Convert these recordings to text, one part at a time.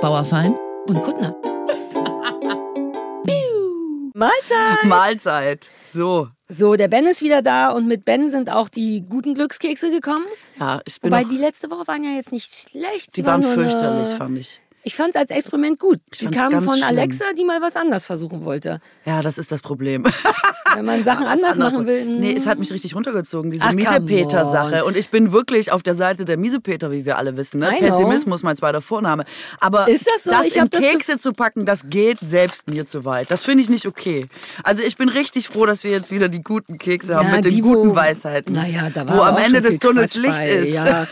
Bauerfein und Kuttner. Mahlzeit! Mahlzeit. So. So, der Ben ist wieder da und mit Ben sind auch die guten Glückskekse gekommen. Ja, ich bin Wobei noch, die letzte Woche waren ja jetzt nicht schlecht. die Sie waren nur fürchterlich, Eine, fand ich. ich fand es als Experiment gut. Ich Sie fand's kamen von schlimm. Alexa, die mal was anders versuchen wollte. Ja, das ist das Problem. Wenn man Sachen anders anderes. machen will. Nee, es hat mich richtig runtergezogen, diese Miesepeter-Sache. Und ich bin wirklich auf der Seite der Miesepeter, wie wir alle wissen. Ne? Pessimismus, mein zweiter Vorname. Aber Ist das so? Ich in hab das Kekse zu packen, das geht selbst mir zu weit. Das finde ich nicht okay. Also ich bin richtig froh, dass wir jetzt wieder die guten Kekse haben Ja, mit den die, guten wo- Weisheiten. Naja, da war wo am Ende des Tunnels Quatsch Licht bei. ist. Ja,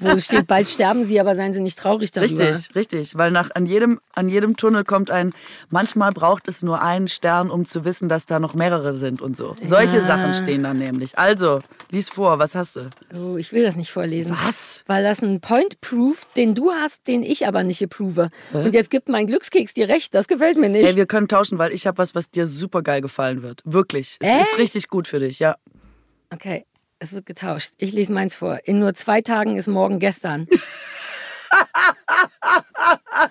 wo es steht, bald sterben sie, aber seien sie nicht traurig darüber. Richtig, richtig. Weil nach, an, jedem, an jedem Tunnel kommt ein, manchmal braucht es nur einen Stern, um zu wissen, dass da noch mehrere sind und so. Solche Ja. Sachen stehen da nämlich. Also, lies vor, was hast du? Oh, ich will das nicht vorlesen. Was? Weil das ein Point proved, den du hast, den ich aber nicht approve. Und jetzt gibt mein Glückskeks dir recht. Das gefällt mir nicht. Ey, wir können tauschen, weil ich habe was, was dir super geil gefallen wird. Wirklich. Es Echt? ist richtig gut für dich, ja. okay, es wird getauscht. Ich lese meins vor. In nur zwei Tagen ist morgen gestern.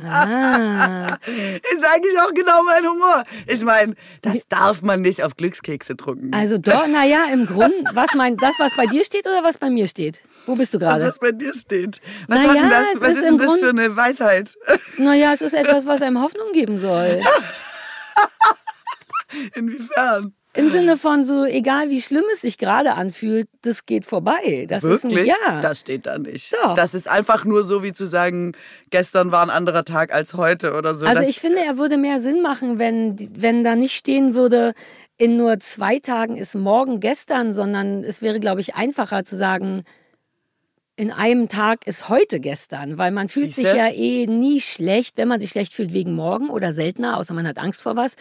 ah, Ist eigentlich auch genau mein Humor. Ich meine, das darf man nicht auf Glückskekse drucken. also doch, naja, im Grunde, was mein, das, was bei dir steht oder was bei mir steht? Wo bist du das, gerade? was bei dir steht. Was, Na hat denn das, was ist denn das Grund- für eine Weisheit? Naja, es ist etwas, was einem Hoffnung geben soll. Inwiefern? Im Sinne von so, egal wie schlimm es sich gerade anfühlt, das geht vorbei. Das Wirklich? ist ein, ja. Das steht da nicht. Doch. Das ist einfach nur so wie zu sagen, gestern war ein anderer Tag als heute oder so. Also das, ich finde, er würde mehr Sinn machen, wenn, wenn da nicht stehen würde, in nur zwei Tagen ist morgen gestern, sondern es wäre, glaube ich, einfacher zu sagen, in einem Tag ist heute gestern, weil man fühlt sich Siehste? ja eh nie schlecht, wenn man sich schlecht fühlt wegen morgen oder seltener, außer man hat Angst vor was.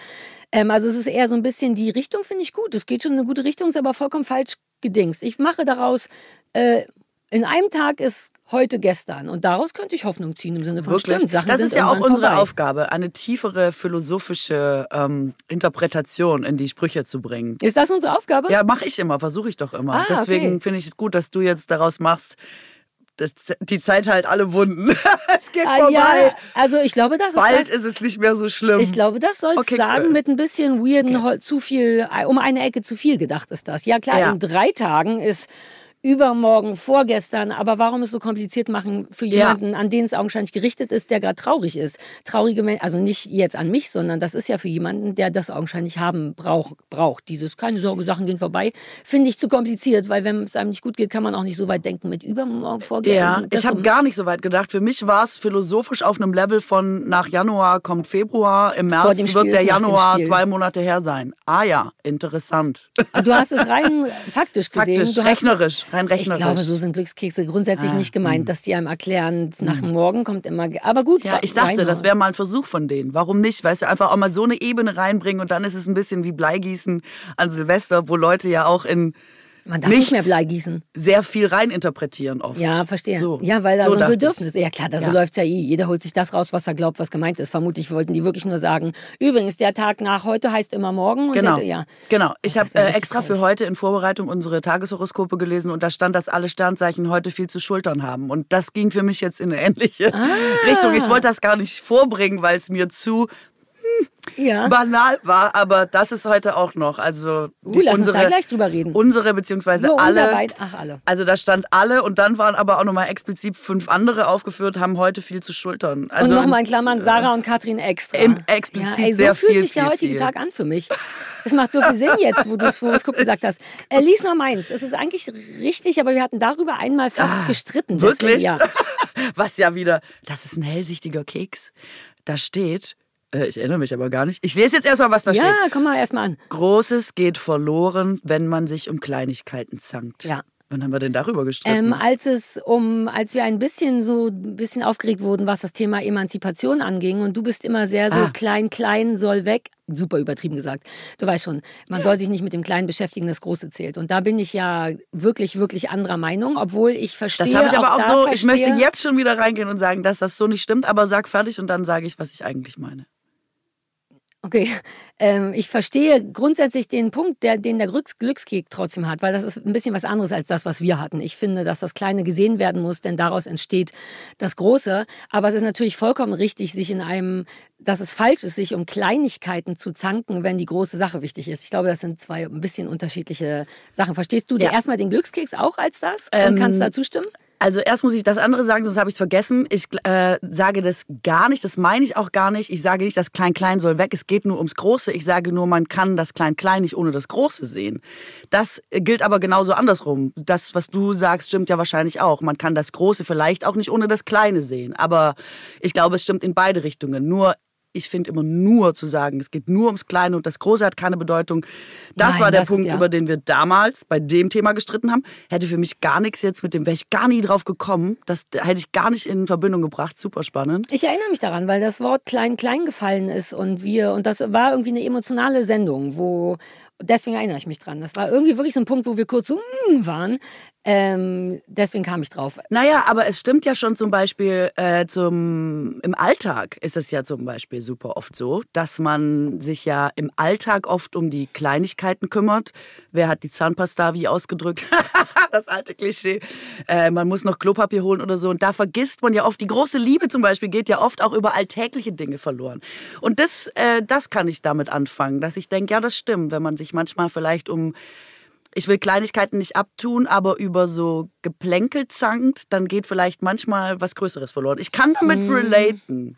Ähm, also es ist eher so ein bisschen die Richtung, finde ich gut. Es geht schon in eine gute Richtung, ist aber vollkommen falsch gedingst. Ich mache daraus, äh, in einem Tag ist heute gestern und daraus könnte ich Hoffnung ziehen im Sinne von Wirklich? stimmt, Sachen das ist ja auch unsere vorbei. Aufgabe, eine tiefere philosophische ähm, Interpretation in die Sprüche zu bringen. Ist das unsere Aufgabe? Ja, mache ich immer, versuche ich doch immer. Ah, Deswegen okay. finde ich es gut, dass du jetzt daraus machst, dass die Zeit halt alle Wunden. es geht Ah, vorbei. ja, also ich glaube, das ist Bald das. ist es nicht mehr so schlimm. Ich glaube, das soll es Okay, sagen cool. mit ein bisschen weirden, Hol- zu viel, um eine Ecke zu viel gedacht ist das. Ja klar, Ja. in drei Tagen ist übermorgen, vorgestern, aber warum es so kompliziert machen für Ja. jemanden, an den es augenscheinlich gerichtet ist, der gerade traurig ist. Traurige Menschen, also nicht jetzt an mich, sondern das ist ja für jemanden, der das augenscheinlich haben braucht, braucht. Dieses, keine Sorge, Sachen gehen vorbei, finde ich zu kompliziert, weil wenn es einem nicht gut geht, kann man auch nicht so weit denken mit übermorgen, vorgestern. Ja, ich habe so- gar nicht so weit gedacht. Für mich war es philosophisch auf einem Level von nach Januar kommt Februar, im März Spiel wird der Januar zwei Monate her sein. Ah ja, interessant. Ah, Du hast es rein faktisch gesehen. Faktisch, rechnerisch, rein rechnerisch. ich glaube, so sind Glückskekse grundsätzlich Ah, nicht gemeint, dass die einem erklären, nach dem Morgen kommt immer. Aber gut. Ja, ich dachte, das wäre mal ein Versuch von denen. Warum nicht? Weißt du, einfach auch mal so eine Ebene reinbringen und dann ist es ein bisschen wie Bleigießen an Silvester, wo Leute ja auch in Man darf nicht mehr Blei gießen. sehr viel reininterpretieren oft. Ja, verstehe. So, Ja, weil da so, ein dachte Bedürfnis ich. Ja, klar, da so Ja. läuft's ja eh. Jeder holt sich das raus, was er glaubt, was gemeint ist. Vermutlich wollten die wirklich nur sagen, übrigens, der Tag nach heute heißt immer morgen. Und Genau, Der, ja. genau. Ich habe äh, extra für heute in Vorbereitung unsere Tageshoroskope gelesen und da stand, dass alle Sternzeichen heute viel zu schultern haben. Und das ging für mich jetzt in eine ähnliche Ah. Richtung. Ich wollte das gar nicht vorbringen, weil es mir zu Ja. banal war, aber das ist heute auch noch. Also Uh, lass uns da gleich drüber reden. Unsere beziehungsweise Nur alle. beid, ach alle. Also da stand alle und dann waren aber auch nochmal explizit fünf andere aufgeführt, haben heute viel zu schultern. Also und nochmal in Klammern Sarah und Katrin extra. Im- explizit ja, ey, so sehr fühlt viel, sich der heutige viel. Tag an für mich. Es macht so viel Sinn jetzt, wo du es Horoskop gesagt hast. Äh, lies noch meins. Es ist eigentlich richtig, aber wir hatten darüber einmal fast gestritten. Deswegen, Ah, Wirklich? Ja. Was ja wieder, das ist ein hellsichtiger Keks. Da steht, äh, ich erinnere mich aber gar nicht. Ich lese jetzt erstmal, was da ja, steht. komm mal erstmal an. Großes geht verloren, wenn man sich um Kleinigkeiten zankt. Ja. Wann haben wir denn darüber gestritten? Ähm, als es um, als wir ein bisschen so ein bisschen aufgeregt wurden, was das Thema Emanzipation anging, und du bist immer sehr so Ah. klein, klein soll weg, super übertrieben gesagt. Du weißt schon, man soll sich nicht mit dem Kleinen beschäftigen, das Große zählt. Und da bin ich ja wirklich, wirklich anderer Meinung, obwohl ich verstehe. das habe ich aber auch da so, ich verstehe, möchte jetzt schon wieder reingehen und sagen, dass das so nicht stimmt, aber sag fertig und dann sage ich, was ich eigentlich meine. Okay, ähm, ich verstehe grundsätzlich den Punkt, der, den der Glücks Glückskeks trotzdem hat, weil das ist ein bisschen was anderes als das, was wir hatten. Ich finde, dass das Kleine gesehen werden muss, denn daraus entsteht das Große. Aber es ist natürlich vollkommen richtig, sich in einem, dass es falsch ist, sich um Kleinigkeiten zu zanken, wenn die große Sache wichtig ist. Ich glaube, das sind zwei ein bisschen unterschiedliche Sachen. Verstehst du ja. erstmal den Glückskeks auch als das und ähm, kannst da zustimmen? Also erst muss ich das andere sagen, sonst habe ich es vergessen. Ich äh, sage das gar nicht, das meine ich auch gar nicht. Ich sage nicht, das Klein-Klein soll weg. Es geht nur ums Große. Ich sage nur, man kann das Klein-Klein nicht ohne das Große sehen. Das gilt aber genauso andersrum. Das, was du sagst, stimmt ja wahrscheinlich auch. Man kann das Große vielleicht auch nicht ohne das Kleine sehen. Aber ich glaube, es stimmt in beide Richtungen. Nur ich finde immer nur zu sagen, es geht nur ums Kleine und das Große hat keine Bedeutung. Das Nein, war der das Punkt, ja. über den wir damals bei dem Thema gestritten haben. Hätte für mich gar nichts jetzt mit dem, wäre ich gar nie drauf gekommen. Das hätte ich gar nicht in Verbindung gebracht. Super spannend. Ich erinnere mich daran, weil das Wort klein klein gefallen ist und wir, und das war irgendwie eine emotionale Sendung, wo deswegen erinnere ich mich dran. Das war irgendwie wirklich so ein Punkt, wo wir kurz so mm, waren. Ähm, deswegen kam ich drauf. Naja, aber es stimmt ja schon zum Beispiel äh, zum, im Alltag ist es ja zum Beispiel super oft so, dass man sich ja im Alltag oft um die Kleinigkeiten kümmert. Wer hat die Zahnpasta wie ausgedrückt? das alte Klischee. Äh, man muss noch Klopapier holen oder so. Und da vergisst man ja oft, die große Liebe zum Beispiel geht ja oft auch über alltägliche Dinge verloren. Und das, äh, das kann ich damit anfangen, dass ich denke, ja, das stimmt, wenn man sich manchmal vielleicht um ich will Kleinigkeiten nicht abtun, aber über so Geplänkel zankt, dann geht vielleicht manchmal was Größeres verloren. Ich kann damit mm. relaten.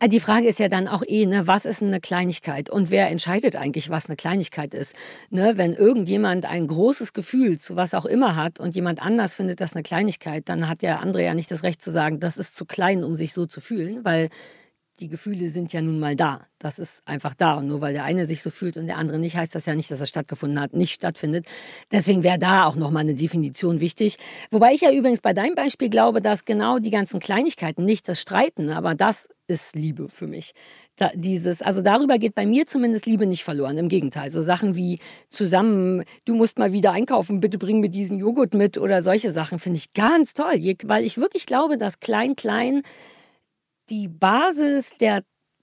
Äh, die Frage ist ja dann auch eh, ne, was ist eine Kleinigkeit und wer entscheidet eigentlich, was eine Kleinigkeit ist? Ne, wenn irgendjemand ein großes Gefühl zu was auch immer hat und jemand anders findet das eine Kleinigkeit, dann hat der andere ja nicht das Recht zu sagen, das ist zu klein, um sich so zu fühlen, weil die Gefühle sind ja nun mal da. Das ist einfach da. Und nur weil der eine sich so fühlt und der andere nicht, heißt das ja nicht, dass er stattgefunden hat, nicht stattfindet. Deswegen wäre da auch nochmal eine Definition wichtig. Wobei ich ja übrigens bei deinem Beispiel glaube, dass genau die ganzen Kleinigkeiten, nicht das Streiten, aber das ist Liebe für mich. Da, dieses, also darüber geht bei mir zumindest Liebe nicht verloren. Im Gegenteil. So Sachen wie zusammen, du musst mal wieder einkaufen, bitte bring mir diesen Joghurt mit oder solche Sachen finde ich ganz toll, weil ich wirklich glaube, dass klein, klein die Basis der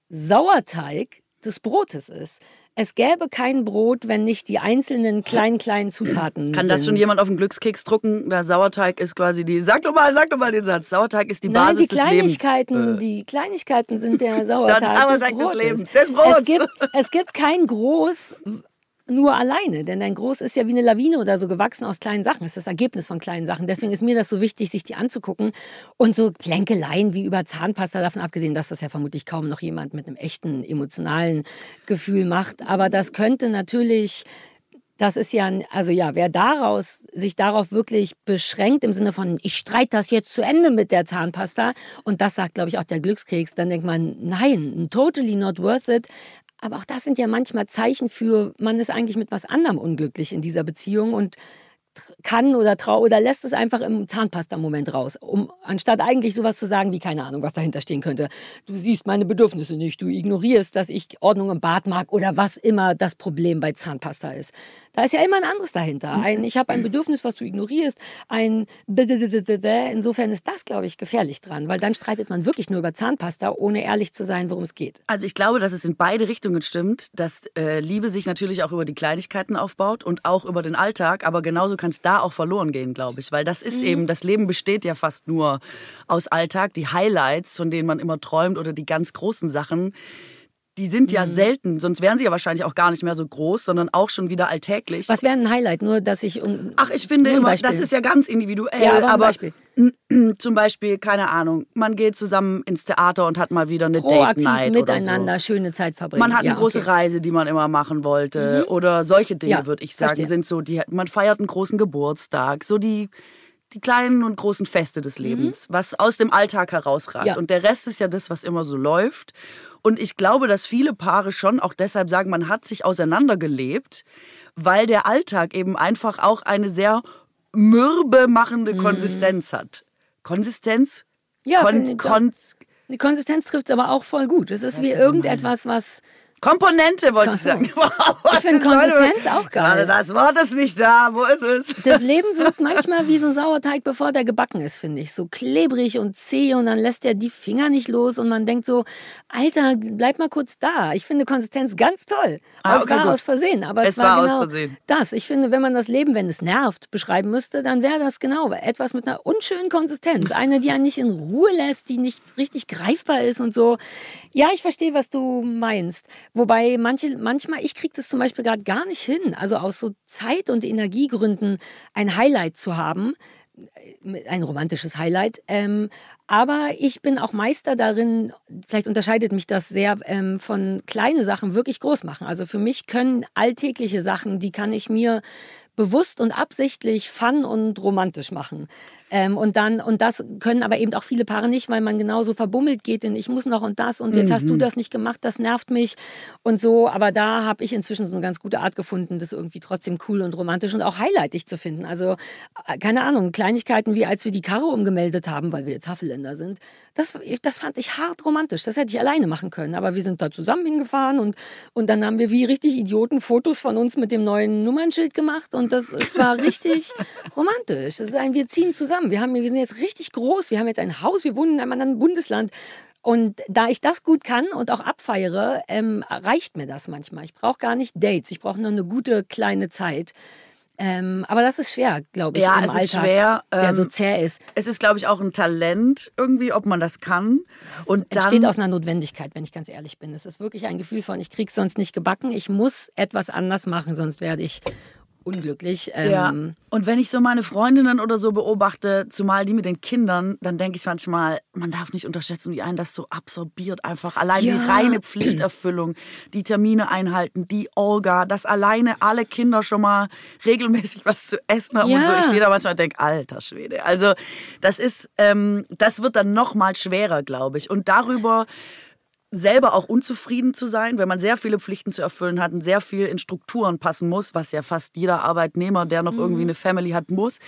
Sauerteig des Brotes ist. Es gäbe kein Brot, wenn nicht die einzelnen kleinen, kleinen Zutaten Kann sind. das schon jemand auf den Glückskeks drucken? Der Sauerteig ist quasi die. Sag doch mal, sag doch mal den Satz. Sauerteig ist die Basis Nein, die Kleinigkeiten, des Lebens. Die Kleinigkeiten sind der Sauerteig des, Brotes. des Lebens, des Brotes. Es gibt, es gibt kein Groß, nur alleine, denn dein Groß ist ja wie eine Lawine oder so gewachsen aus kleinen Sachen, ist das Ergebnis von kleinen Sachen. Deswegen ist mir das so wichtig, sich die anzugucken. Und so Plänkeleien wie über Zahnpasta, davon abgesehen, dass das ja vermutlich kaum noch jemand mit einem echten emotionalen Gefühl macht, aber das könnte natürlich das ist ja, also ja, wer daraus, sich darauf wirklich beschränkt im Sinne von, ich streite das jetzt zu Ende mit der Zahnpasta. Und das sagt, glaube ich, auch der Glückskeks, dann denkt man, nein, totally not worth it. Aber auch das sind ja manchmal Zeichen für, man ist eigentlich mit was anderem unglücklich in dieser Beziehung. Und kann oder trau oder lässt es einfach im Zahnpasta-Moment raus, um anstatt eigentlich sowas zu sagen wie keine Ahnung, was dahinter stehen könnte. Du siehst meine Bedürfnisse nicht, du ignorierst, dass ich Ordnung im Bad mag oder was immer das Problem bei Zahnpasta ist. Da ist ja immer ein anderes dahinter. Ein, ich habe ein Bedürfnis, was du ignorierst, ein insofern ist das, glaube ich, gefährlich dran, weil dann streitet man wirklich nur über Zahnpasta, ohne ehrlich zu sein, worum es geht. Also ich glaube, dass es in beide Richtungen stimmt, dass äh, Liebe sich natürlich auch über die Kleinigkeiten aufbaut und auch über den Alltag, aber genauso kann es da auch verloren gehen, glaube ich. Weil das ist mhm. eben, das Leben besteht ja fast nur aus Alltag. Die Highlights, von denen man immer träumt oder die ganz großen Sachen, die sind ja mhm. selten, sonst wären sie ja wahrscheinlich auch gar nicht mehr so groß, sondern auch schon wieder alltäglich. Was wäre ein Highlight? Nur, dass ich. Um, Ach, ich finde immer, das ist ja ganz individuell. Ja, aber, aber Beispiel. zum Beispiel, keine Ahnung, man geht zusammen ins Theater und hat mal wieder eine Proaktiv Date Night miteinander so. schöne Zeit verbringen. Man hat ja, eine große okay. Reise, die man immer machen wollte. Mhm. Oder solche Dinge, ja, würde ich sagen, verstehe. sind so, die, man feiert einen großen Geburtstag. So die die kleinen und großen Feste des mhm. Lebens, mhm. was aus dem Alltag herausragt. Ja. Und der Rest ist ja das, was immer so läuft. Und ich glaube, dass viele Paare schon auch deshalb sagen, man hat sich auseinandergelebt, weil der Alltag eben einfach auch eine sehr mürbe machende mhm. Konsistenz hat. Konsistenz? Ja, Kon Kon die Konsistenz trifft es aber auch voll gut. Es ist wie irgendetwas, was Komponente wollte ich sagen. Wow, ich finde Konsistenz auch geil. Das Wort ist nicht da. Wo ist es? Das Leben wirkt manchmal wie so ein Sauerteig, bevor der gebacken ist, finde ich. So klebrig und zäh und dann lässt er die Finger nicht los und man denkt so, Alter, bleib mal kurz da. Ich finde Konsistenz ganz toll. Ah, okay, es war gut. aus Versehen. Aber es, es war, war genau aus Versehen. das. Ich finde, wenn man das Leben, wenn es nervt, beschreiben müsste, dann wäre das genau etwas mit einer unschönen Konsistenz. Eine, die einen nicht in Ruhe lässt, die nicht richtig greifbar ist und so. Ja, ich verstehe, was du meinst. Wobei manche, manchmal, ich kriege das zum Beispiel gerade gar nicht hin. Also aus so Zeit- und Energiegründen ein Highlight zu haben, äh, ein romantisches Highlight. Ähm, aber ich bin auch Meister darin, vielleicht unterscheidet mich das sehr ähm, von kleine Sachen wirklich groß machen. Also für mich können alltägliche Sachen, die kann ich mir bewusst und absichtlich fun und romantisch machen. Ähm, und dann, und das können aber eben auch viele Paare nicht, weil man genauso verbummelt geht in ich muss noch und das und jetzt mhm. hast du mhm. das nicht gemacht, das nervt mich und so. Aber da habe ich inzwischen so eine ganz gute Art gefunden, das irgendwie trotzdem cool und romantisch und auch highlightig zu finden. Also, äh, keine Ahnung, Kleinigkeiten wie als wir die Karo umgemeldet haben, weil wir jetzt Havelländer sind, das, das fand ich hart romantisch. Das hätte ich alleine machen können. Aber wir sind da zusammen hingefahren und, und dann haben wir wie richtig Idioten Fotos von uns mit dem neuen Nummernschild gemacht und das, es war richtig romantisch. Das ist ein, wir ziehen zusammen zusammen. Wir, haben, wir sind jetzt richtig groß. Wir haben jetzt ein Haus. Wir wohnen in einem anderen Bundesland. Und da ich das gut kann und auch abfeiere, ähm, reicht mir das manchmal. Ich brauche gar nicht Dates. Ich brauche nur eine gute kleine Zeit. Ähm, aber das ist schwer, glaube ich, ja, im es Alltag, ist schwer, der so ähm, zäh ist. Es ist, glaube ich, auch ein Talent irgendwie, ob man das kann. Es und entsteht aus einer Notwendigkeit, wenn ich ganz ehrlich bin. Es ist wirklich ein Gefühl von, ich kriege sonst nicht gebacken. Ich muss etwas anders machen, sonst werde ich unglücklich. Ähm ja. Und wenn ich so meine Freundinnen oder so beobachte, zumal die mit den Kindern, dann denke ich manchmal, man darf nicht unterschätzen, wie einen das so absorbiert einfach. Allein ja. die reine Pflichterfüllung, die Termine einhalten, die Olga, dass alleine alle Kinder schon mal regelmäßig was zu essen haben ja. und so. Ich stehe da manchmal und denke, alter Schwede. Also das ist, ähm, das wird dann noch mal schwerer, glaube ich. Und darüber selber auch unzufrieden zu sein, wenn man sehr viele Pflichten zu erfüllen hat und sehr viel in Strukturen passen muss, was ja fast jeder Arbeitnehmer, der noch mhm. irgendwie eine Family hat, muss,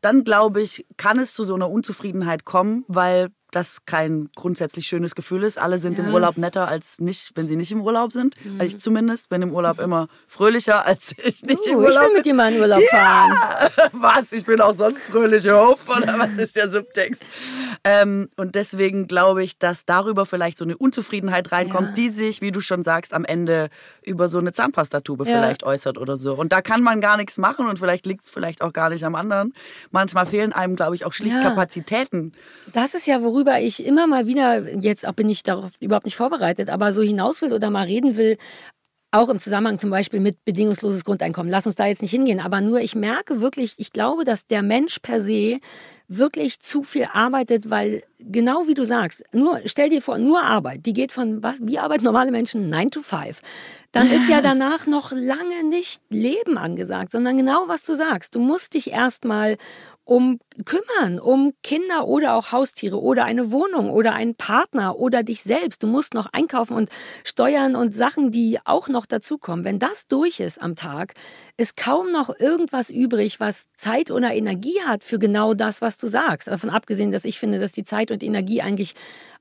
dann glaube ich, kann es zu so einer Unzufriedenheit kommen, weil das kein grundsätzlich schönes Gefühl ist. Alle sind ja. im Urlaub netter als nicht, wenn sie nicht im Urlaub sind. Mhm. Ich zumindest bin im Urlaub immer fröhlicher, als ich nicht uh, im Urlaub bin. Ich will mit jemandem Urlaub fahren. Was? Ich bin auch sonst fröhlich auf oder was ist der Subtext? Ähm, und deswegen glaube ich, dass darüber vielleicht so eine Unzufriedenheit reinkommt, ja. die sich, wie du schon sagst, am Ende über so eine Zahnpastatube ja. vielleicht äußert oder so. Und da kann man gar nichts machen und vielleicht liegt es vielleicht auch gar nicht am anderen. Manchmal fehlen einem, glaube ich, auch schlicht Kapazitäten. Das ist ja, worüber worüber ich immer mal wieder, jetzt bin ich darauf überhaupt nicht vorbereitet, aber so hinaus will oder mal reden will, auch im Zusammenhang zum Beispiel mit bedingungsloses Grundeinkommen. Lass uns da jetzt nicht hingehen, aber nur ich merke wirklich, ich glaube, dass der Mensch per se wirklich zu viel arbeitet, weil genau wie du sagst, nur stell dir vor, nur Arbeit, die geht von was, wie arbeiten normale Menschen 9 to 5. Dann ist ja danach noch lange nicht Leben angesagt, sondern genau was du sagst. Du musst dich erstmal um kümmern, um Kinder oder auch Haustiere oder eine Wohnung oder einen Partner oder dich selbst. Du musst noch einkaufen und steuern und Sachen, die auch noch dazukommen. Wenn das durch ist am Tag, ist kaum noch irgendwas übrig, was Zeit oder Energie hat für genau das, was du sagst. Davon abgesehen, dass ich finde, dass die Zeit und Energie eigentlich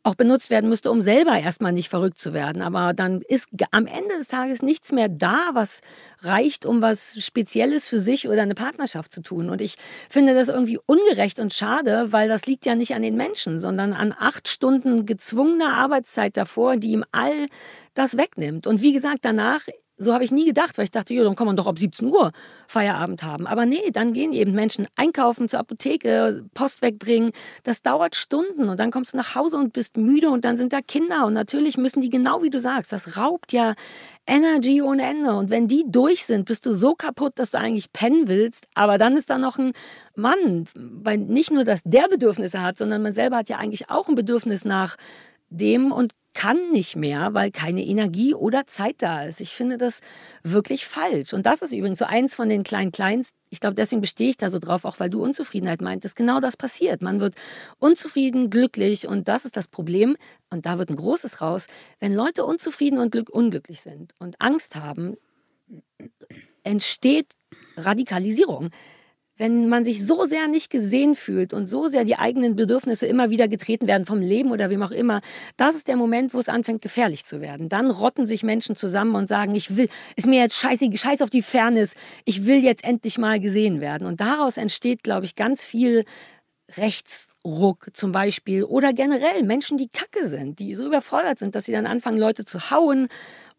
auch benutzt werden müsste, um selber erstmal nicht verrückt zu werden. Aber dann ist am Ende des Tages nichts mehr da, was reicht, um was Spezielles für sich oder eine Partnerschaft zu tun. Und ich finde das irgendwie ungerecht und schade, weil das liegt ja nicht an den Menschen, sondern an acht Stunden gezwungener Arbeitszeit davor, die ihm all das wegnimmt. Und wie gesagt, danach so habe ich nie gedacht, weil ich dachte, ja, dann kann man doch ab 17 Uhr Feierabend haben. Aber nee, dann gehen eben Menschen einkaufen, zur Apotheke, Post wegbringen. Das dauert Stunden und dann kommst du nach Hause und bist müde und dann sind da Kinder und natürlich müssen die genau wie du sagst, das raubt ja Energy ohne Ende. Und wenn die durch sind, bist du so kaputt, dass du eigentlich pennen willst. Aber dann ist da noch ein Mann, weil nicht nur, dass der Bedürfnisse hat, sondern man selber hat ja eigentlich auch ein Bedürfnis nach dem und kann nicht mehr, weil keine Energie oder Zeit da ist. Ich finde das wirklich falsch. Und das ist übrigens so eins von den kleinen Kleins. Ich glaube, deswegen bestehe ich da so drauf, auch weil du Unzufriedenheit meintest. Genau das passiert. Man wird unzufrieden, glücklich und das ist das Problem. Und da wird ein großes raus. Wenn Leute unzufrieden und unglücklich sind und Angst haben, entsteht Radikalisierung. Wenn man sich so sehr nicht gesehen fühlt und so sehr die eigenen Bedürfnisse immer wieder getreten werden vom Leben oder wem auch immer, das ist der Moment, wo es anfängt gefährlich zu werden. Dann rotten sich Menschen zusammen und sagen, ich will, ist mir jetzt scheiße, scheiß auf die Fairness, ich will jetzt endlich mal gesehen werden. Und daraus entsteht, glaube ich, ganz viel Rechtsruck zum Beispiel oder generell Menschen, die kacke sind, die so überfordert sind, dass sie dann anfangen, Leute zu hauen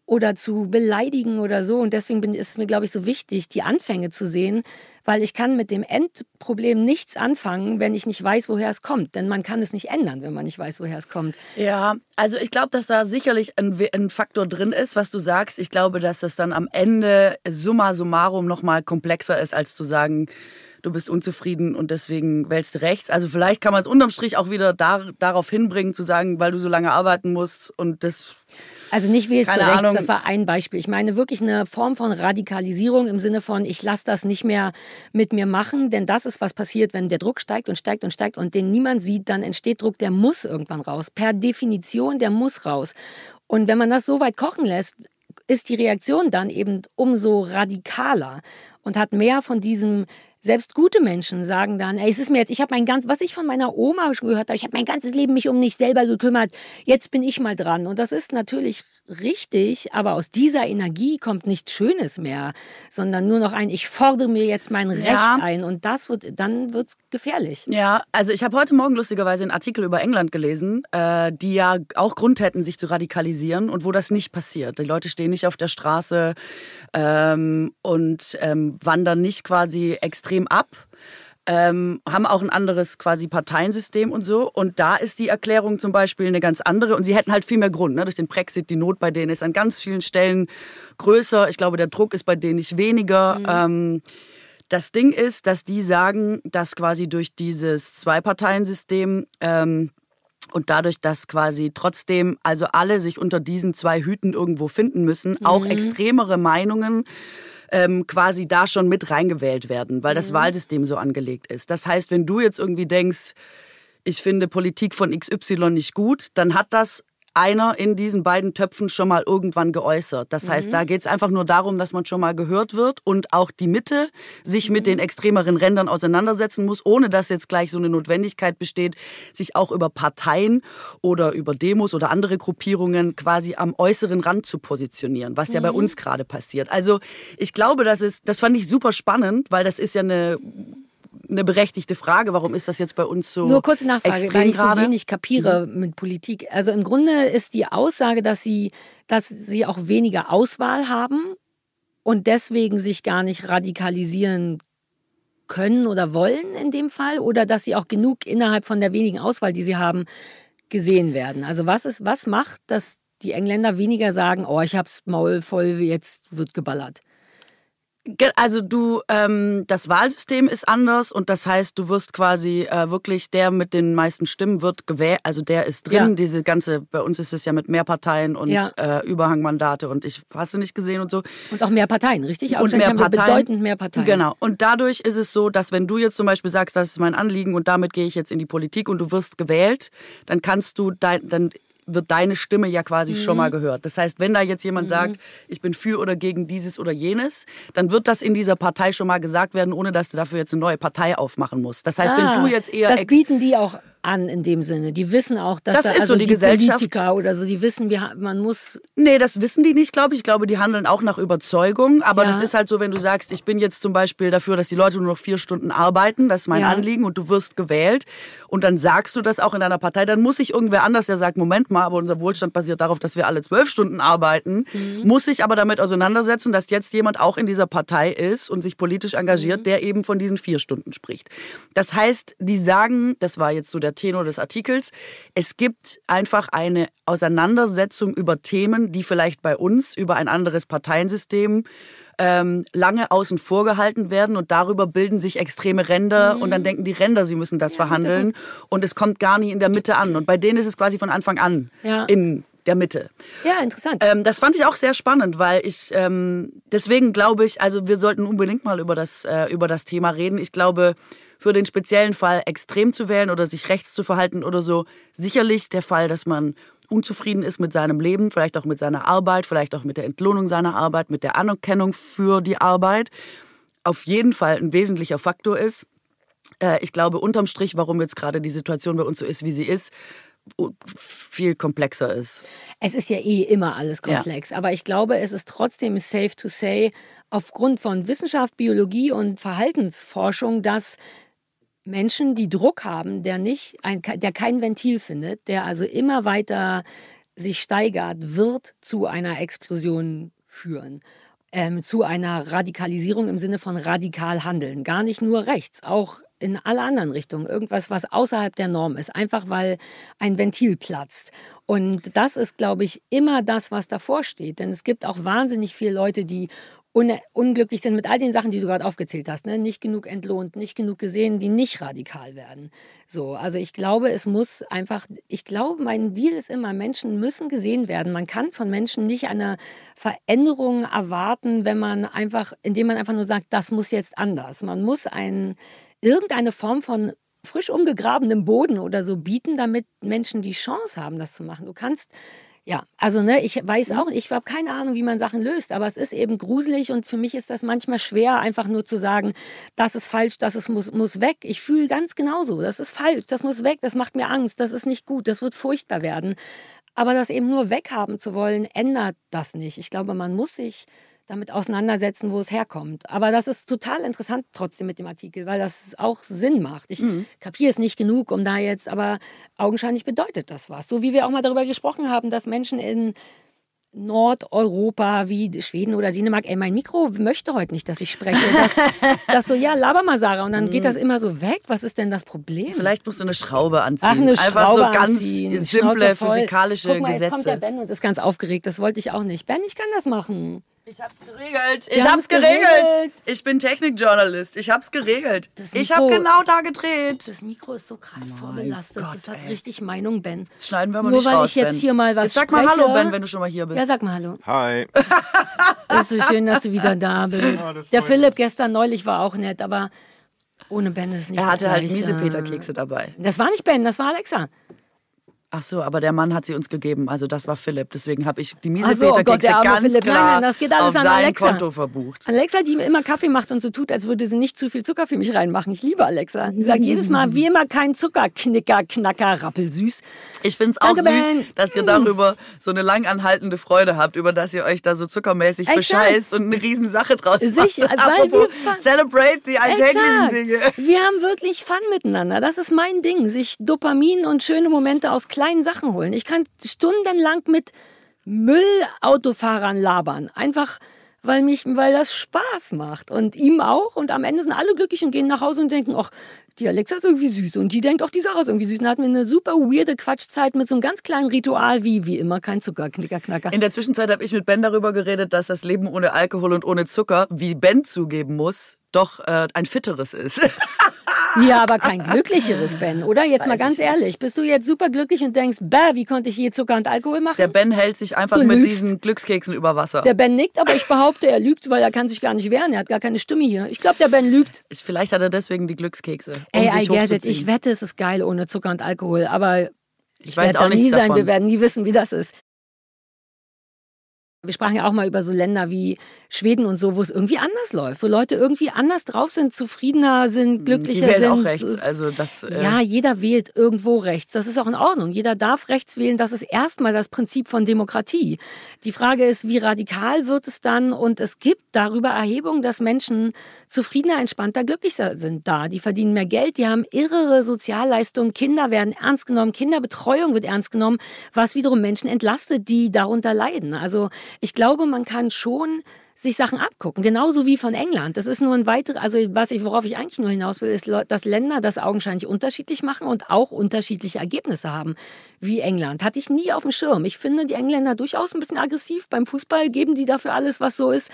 oder zu beleidigen oder so. Und deswegen bin, ist es mir, glaube ich, so wichtig, die Anfänge zu sehen, weil ich kann mit dem Endproblem nichts anfangen, wenn ich nicht weiß, woher es kommt. Denn man kann es nicht ändern, wenn man nicht weiß, woher es kommt. Ja, also ich glaube, dass da sicherlich ein, ein, Faktor drin ist, was du sagst. Ich glaube, dass das dann am Ende summa summarum nochmal komplexer ist, als zu sagen, du bist unzufrieden und deswegen wählst du rechts. Also vielleicht kann man es unterm Strich auch wieder da, darauf hinbringen, zu sagen, weil du so lange arbeiten musst und das also nicht wählst Keine du rechts, Ahnung. das war ein Beispiel. Ich meine wirklich eine Form von Radikalisierung im Sinne von, ich lasse das nicht mehr mit mir machen, denn das ist, was passiert, wenn der Druck steigt und steigt und steigt und den niemand sieht, dann entsteht Druck, der muss irgendwann raus. Per Definition, der muss raus. Und wenn man das so weit kochen lässt, ist die Reaktion dann eben umso radikaler und hat mehr von diesem selbst gute Menschen sagen dann, ey, es ist mir jetzt, ich habe mein ganz, was ich von meiner Oma schon gehört habe, ich habe mein ganzes Leben mich um mich selber gekümmert, jetzt bin ich mal dran. Und das ist natürlich richtig, aber aus dieser Energie kommt nichts Schönes mehr, sondern nur noch ein, ich fordere mir jetzt mein Recht ja. ein. Und das wird, dann wird es gefährlich. Ja, also ich habe heute Morgen lustigerweise einen Artikel über England gelesen, äh, die ja auch Grund hätten, sich zu radikalisieren und wo das nicht passiert. Die Leute stehen nicht auf der Straße ähm, und ähm, wandern nicht quasi extrem extrem ab. Ähm, haben auch ein anderes quasi Parteiensystem und so. Und da ist die Erklärung zum Beispiel eine ganz andere. Und sie hätten halt viel mehr Grund. Ne? Durch den Brexit, die Not bei denen ist an ganz vielen Stellen größer. Ich glaube, der Druck ist bei denen nicht weniger. Mhm. Ähm, das Ding ist, dass die sagen, dass quasi durch dieses Zwei-Parteien-System ähm, und dadurch, dass quasi trotzdem also alle sich unter diesen zwei Hüten irgendwo finden müssen, mhm. auch extremere Meinungen ähm, quasi da schon mit reingewählt werden, weil das mhm. Wahlsystem so angelegt ist. Das heißt, wenn du jetzt irgendwie denkst, ich finde Politik von XY nicht gut, dann hat das einer in diesen beiden Töpfen schon mal irgendwann geäußert. Das heißt, mhm. da geht es einfach nur darum, dass man schon mal gehört wird und auch die Mitte sich mhm. mit den extremeren Rändern auseinandersetzen muss, ohne dass jetzt gleich so eine Notwendigkeit besteht, sich auch über Parteien oder über Demos oder andere Gruppierungen quasi am äußeren Rand zu positionieren, was mhm. ja bei mhm. uns gerade passiert. Also ich glaube, das ist, das fand ich super spannend, weil das ist ja eine eine berechtigte Frage. Warum ist das jetzt bei uns so? Nur kurze Nachfrage, weil ich so wenig kapiere mhm. mit Politik. Also im Grunde ist die Aussage, dass sie, dass sie auch weniger Auswahl haben und deswegen sich gar nicht radikalisieren können oder wollen in dem Fall oder dass sie auch genug innerhalb von der wenigen Auswahl, die sie haben, gesehen werden. Also was ist, was macht, dass die Engländer weniger sagen, oh, ich hab's Maul voll, jetzt wird geballert? Also du, ähm, das Wahlsystem ist anders und das heißt, du wirst quasi äh, wirklich der mit den meisten Stimmen wird gewählt, also der ist drin. Ja. Diese ganze, bei uns ist es ja mit mehr Parteien und ja. äh, Überhangmandate und ich hast du nicht gesehen und so. Und auch mehr Parteien, richtig? Und mehr Parteien. bedeutend mehr Parteien. Genau. Und dadurch ist es so, dass wenn du jetzt zum Beispiel sagst, das ist mein Anliegen und damit gehe ich jetzt in die Politik und du wirst gewählt, dann kannst du dein, dann wird deine Stimme ja quasi mhm. schon mal gehört. Das heißt, wenn da jetzt jemand mhm. sagt, ich bin für oder gegen dieses oder jenes, dann wird das in dieser Partei schon mal gesagt werden, ohne dass du dafür jetzt eine neue Partei aufmachen musst. Das heißt, ah, wenn du jetzt eher. Das bieten die auch an in dem Sinne. Die wissen auch, dass das da, ist also so die, die Gesellschaft. Politiker oder so, die wissen, man muss. Nee, das wissen die nicht, glaube ich. Ich glaube, die handeln auch nach Überzeugung. Aber ja. das ist halt so, wenn du sagst, ich bin jetzt zum Beispiel dafür, dass die Leute nur noch vier Stunden arbeiten, das ist mein ja. Anliegen und du wirst gewählt und dann sagst du das auch in deiner Partei, dann muss sich irgendwer anders, der sagt, Moment mal, aber unser Wohlstand basiert darauf, dass wir alle zwölf Stunden arbeiten, mhm. muss sich aber damit auseinandersetzen, dass jetzt jemand auch in dieser Partei ist und sich politisch engagiert, mhm. der eben von diesen vier Stunden spricht. Das heißt, die sagen, das war jetzt so der Tenor des Artikels. Es gibt einfach eine Auseinandersetzung über Themen, die vielleicht bei uns über ein anderes Parteiensystem ähm, lange außen vor gehalten werden und darüber bilden sich extreme Ränder mhm. und dann denken die Ränder, sie müssen das ja, verhandeln und es kommt gar nie in der Mitte an. Und bei denen ist es quasi von Anfang an ja. in der Mitte. Ja, interessant. Ähm, das fand ich auch sehr spannend, weil ich ähm, deswegen glaube ich, also wir sollten unbedingt mal über das äh, über das Thema reden. Ich glaube, für den speziellen Fall extrem zu wählen oder sich rechts zu verhalten oder so, sicherlich der Fall, dass man unzufrieden ist mit seinem Leben, vielleicht auch mit seiner Arbeit, vielleicht auch mit der Entlohnung seiner Arbeit, mit der Anerkennung für die Arbeit. auf jeden Fall ein wesentlicher Faktor ist. Äh, ich glaube, unterm Strich, warum jetzt gerade die Situation bei uns so ist, wie sie ist, viel komplexer ist. Es ist ja eh immer alles komplex, ja. aber ich glaube, es ist trotzdem safe to say, aufgrund von Wissenschaft, Biologie und Verhaltensforschung, dass Menschen, die Druck haben, der nicht, ein, der kein Ventil findet, der also immer weiter sich steigert, wird zu einer Explosion führen. Ähm, zu einer Radikalisierung im Sinne von radikal handeln. Gar nicht nur rechts, auch in alle anderen Richtungen. Irgendwas, was außerhalb der Norm ist, einfach weil ein Ventil platzt. Und das ist, glaube ich, immer das, was davor steht. Denn es gibt auch wahnsinnig viele Leute, die un unglücklich sind mit all den Sachen, die du gerade aufgezählt hast. Ne? Nicht genug entlohnt, nicht genug gesehen, die nicht radikal werden. So, also ich glaube, es muss einfach, ich glaube, mein Deal ist immer, Menschen müssen gesehen werden. Man kann von Menschen nicht eine Veränderung erwarten, wenn man einfach, indem man einfach nur sagt, das muss jetzt anders. Man muss ein, irgendeine Form von frisch umgegrabenem Boden oder so bieten, damit Menschen die Chance haben, das zu machen. Du kannst ja, also ne, ich weiß mhm. auch, ich habe keine Ahnung, wie man Sachen löst, aber es ist eben gruselig und für mich ist das manchmal schwer, einfach nur zu sagen, das ist falsch, das ist, muss, muss weg. Ich fühle ganz genauso, das ist falsch, das muss weg, das macht mir Angst, das ist nicht gut, das wird furchtbar werden. Aber das eben nur weghaben zu wollen, ändert das nicht. Ich glaube, man muss sich damit auseinandersetzen, wo es herkommt. Aber das ist total interessant trotzdem mit dem Artikel, weil das auch Sinn macht. Ich mhm. kapiere es nicht genug, um da jetzt, aber augenscheinlich bedeutet das was. So wie wir auch mal darüber gesprochen haben, dass Menschen in Nordeuropa wie Schweden oder Dänemark, ey, mein Mikro möchte heute nicht, dass ich spreche. Das, das so, ja, laber mal, Sarah. Und dann geht das mhm. immer so weg. Was ist denn das Problem? Vielleicht musst du eine Schraube anziehen. Ach, eine Einfach Schraube so ganz anziehen. simple physikalische Guck mal, Gesetze. Jetzt kommt der Ben und ist ganz aufgeregt. Das wollte ich auch nicht. Ben, ich kann das machen. Ich hab's geregelt. Ich hab's geregelt. geregelt. Ich bin Technikjournalist. Ich hab's geregelt. ich hab genau da gedreht. Das Mikro ist so krass mein vorbelastet. Gott, das hat ey. richtig Meinung, Ben. Das schneiden wir aber Nur nicht weil raus, ich jetzt ben. hier mal was jetzt sag spreche. mal Hallo, Ben, wenn du schon mal hier bist. Ja, sag mal Hallo. Hi. Ist so schön, dass du wieder da bist. Ja, Der Philipp gestern neulich war auch nett, aber ohne Ben ist es nicht Er hatte halt miese Miesepeter-Kekse dabei. Das war nicht Ben, das war Alexa. Ach so, aber der Mann hat sie uns gegeben, also das war Philipp. Deswegen habe ich die miese so, oh Gott, der ganz Philipp. klar Nein, nein, das geht alles auf an sein Alexa. Konto verbucht. Alexa, die mir immer Kaffee macht und so tut, als würde sie nicht zu viel Zucker für mich reinmachen. Ich liebe Alexa. Sie sagt jedes Mal, wie immer, kein Zucker, Knicker, Knacker, rappelsüß. Ich finde es auch Danke, süß, Ben. dass ihr darüber so eine langanhaltende Freude habt, über dass ihr euch da so zuckermäßig Exakt. bescheißt und eine Riesensache draus Sich- macht. Apropos, wir- celebrate die alltäglichen Exakt. Dinge. Wir haben wirklich Fun miteinander. Das ist mein Ding. Sich Dopamin und schöne Momente aus kleinen Sachen holen. Ich kann stundenlang mit Müllautofahrern labern. Einfach, weil, mich, weil das Spaß macht. Und ihm auch. Und am Ende sind alle glücklich und gehen nach Hause und denken, ach, die Alexa ist irgendwie süß. Und die denkt, auch die Sarah ist irgendwie süß. Und hatten wir eine super weirde Quatschzeit mit so einem ganz kleinen Ritual wie, wie immer, kein Zucker, Knicker, Knacker. In der Zwischenzeit habe ich mit Ben darüber geredet, dass das Leben ohne Alkohol und ohne Zucker, wie Ben zugeben muss, doch äh, ein fitteres ist. Ja, aber kein glücklicheres, Ben, oder? Jetzt mal Weiß ganz ich nicht. ehrlich. Bist du jetzt super glücklich und denkst, bäh, wie konnte ich je Zucker und Alkohol machen? Der Ben hält sich einfach Du mit lügst. diesen Glückskeksen über Wasser. Der Ben nickt, aber ich behaupte, er lügt, weil er kann sich gar nicht wehren. Er hat gar keine Stimme hier. Ich glaube, der Ben lügt. Ich- Vielleicht hat er deswegen die Glückskekse, um Ey, I sich get it. Ich wette, es ist geil ohne Zucker und Alkohol. Aber ich, Ich weiß werde auch da nie sein. davon. Wir werden nie wissen, wie das ist. Wir sprachen ja auch mal über so Länder wie Schweden und so, wo es irgendwie anders läuft, wo Leute irgendwie anders drauf sind, zufriedener sind, glücklicher Die wählen sind. auch rechts. Also das, äh, Ja, jeder wählt irgendwo rechts. Das ist auch in Ordnung. Jeder darf rechts wählen. Das ist erstmal das Prinzip von Demokratie. Die Frage ist, wie radikal wird es dann? Und es gibt darüber Erhebungen, dass Menschen zufriedener, entspannter, glücklicher sind da. Die verdienen mehr Geld, die haben irrere Sozialleistungen. Kinder werden ernst genommen, Kinderbetreuung wird ernst genommen, was wiederum Menschen entlastet, die darunter leiden. Also ich glaube, man kann schon sich Sachen abgucken, genauso wie von England. Das ist nur ein weiteres, also was ich, worauf ich eigentlich nur hinaus will, ist, dass Länder das augenscheinlich unterschiedlich machen und auch unterschiedliche Ergebnisse haben, wie England. Hatte ich nie auf dem Schirm. Ich finde die Engländer durchaus ein bisschen aggressiv beim Fußball, geben die dafür alles, was so ist,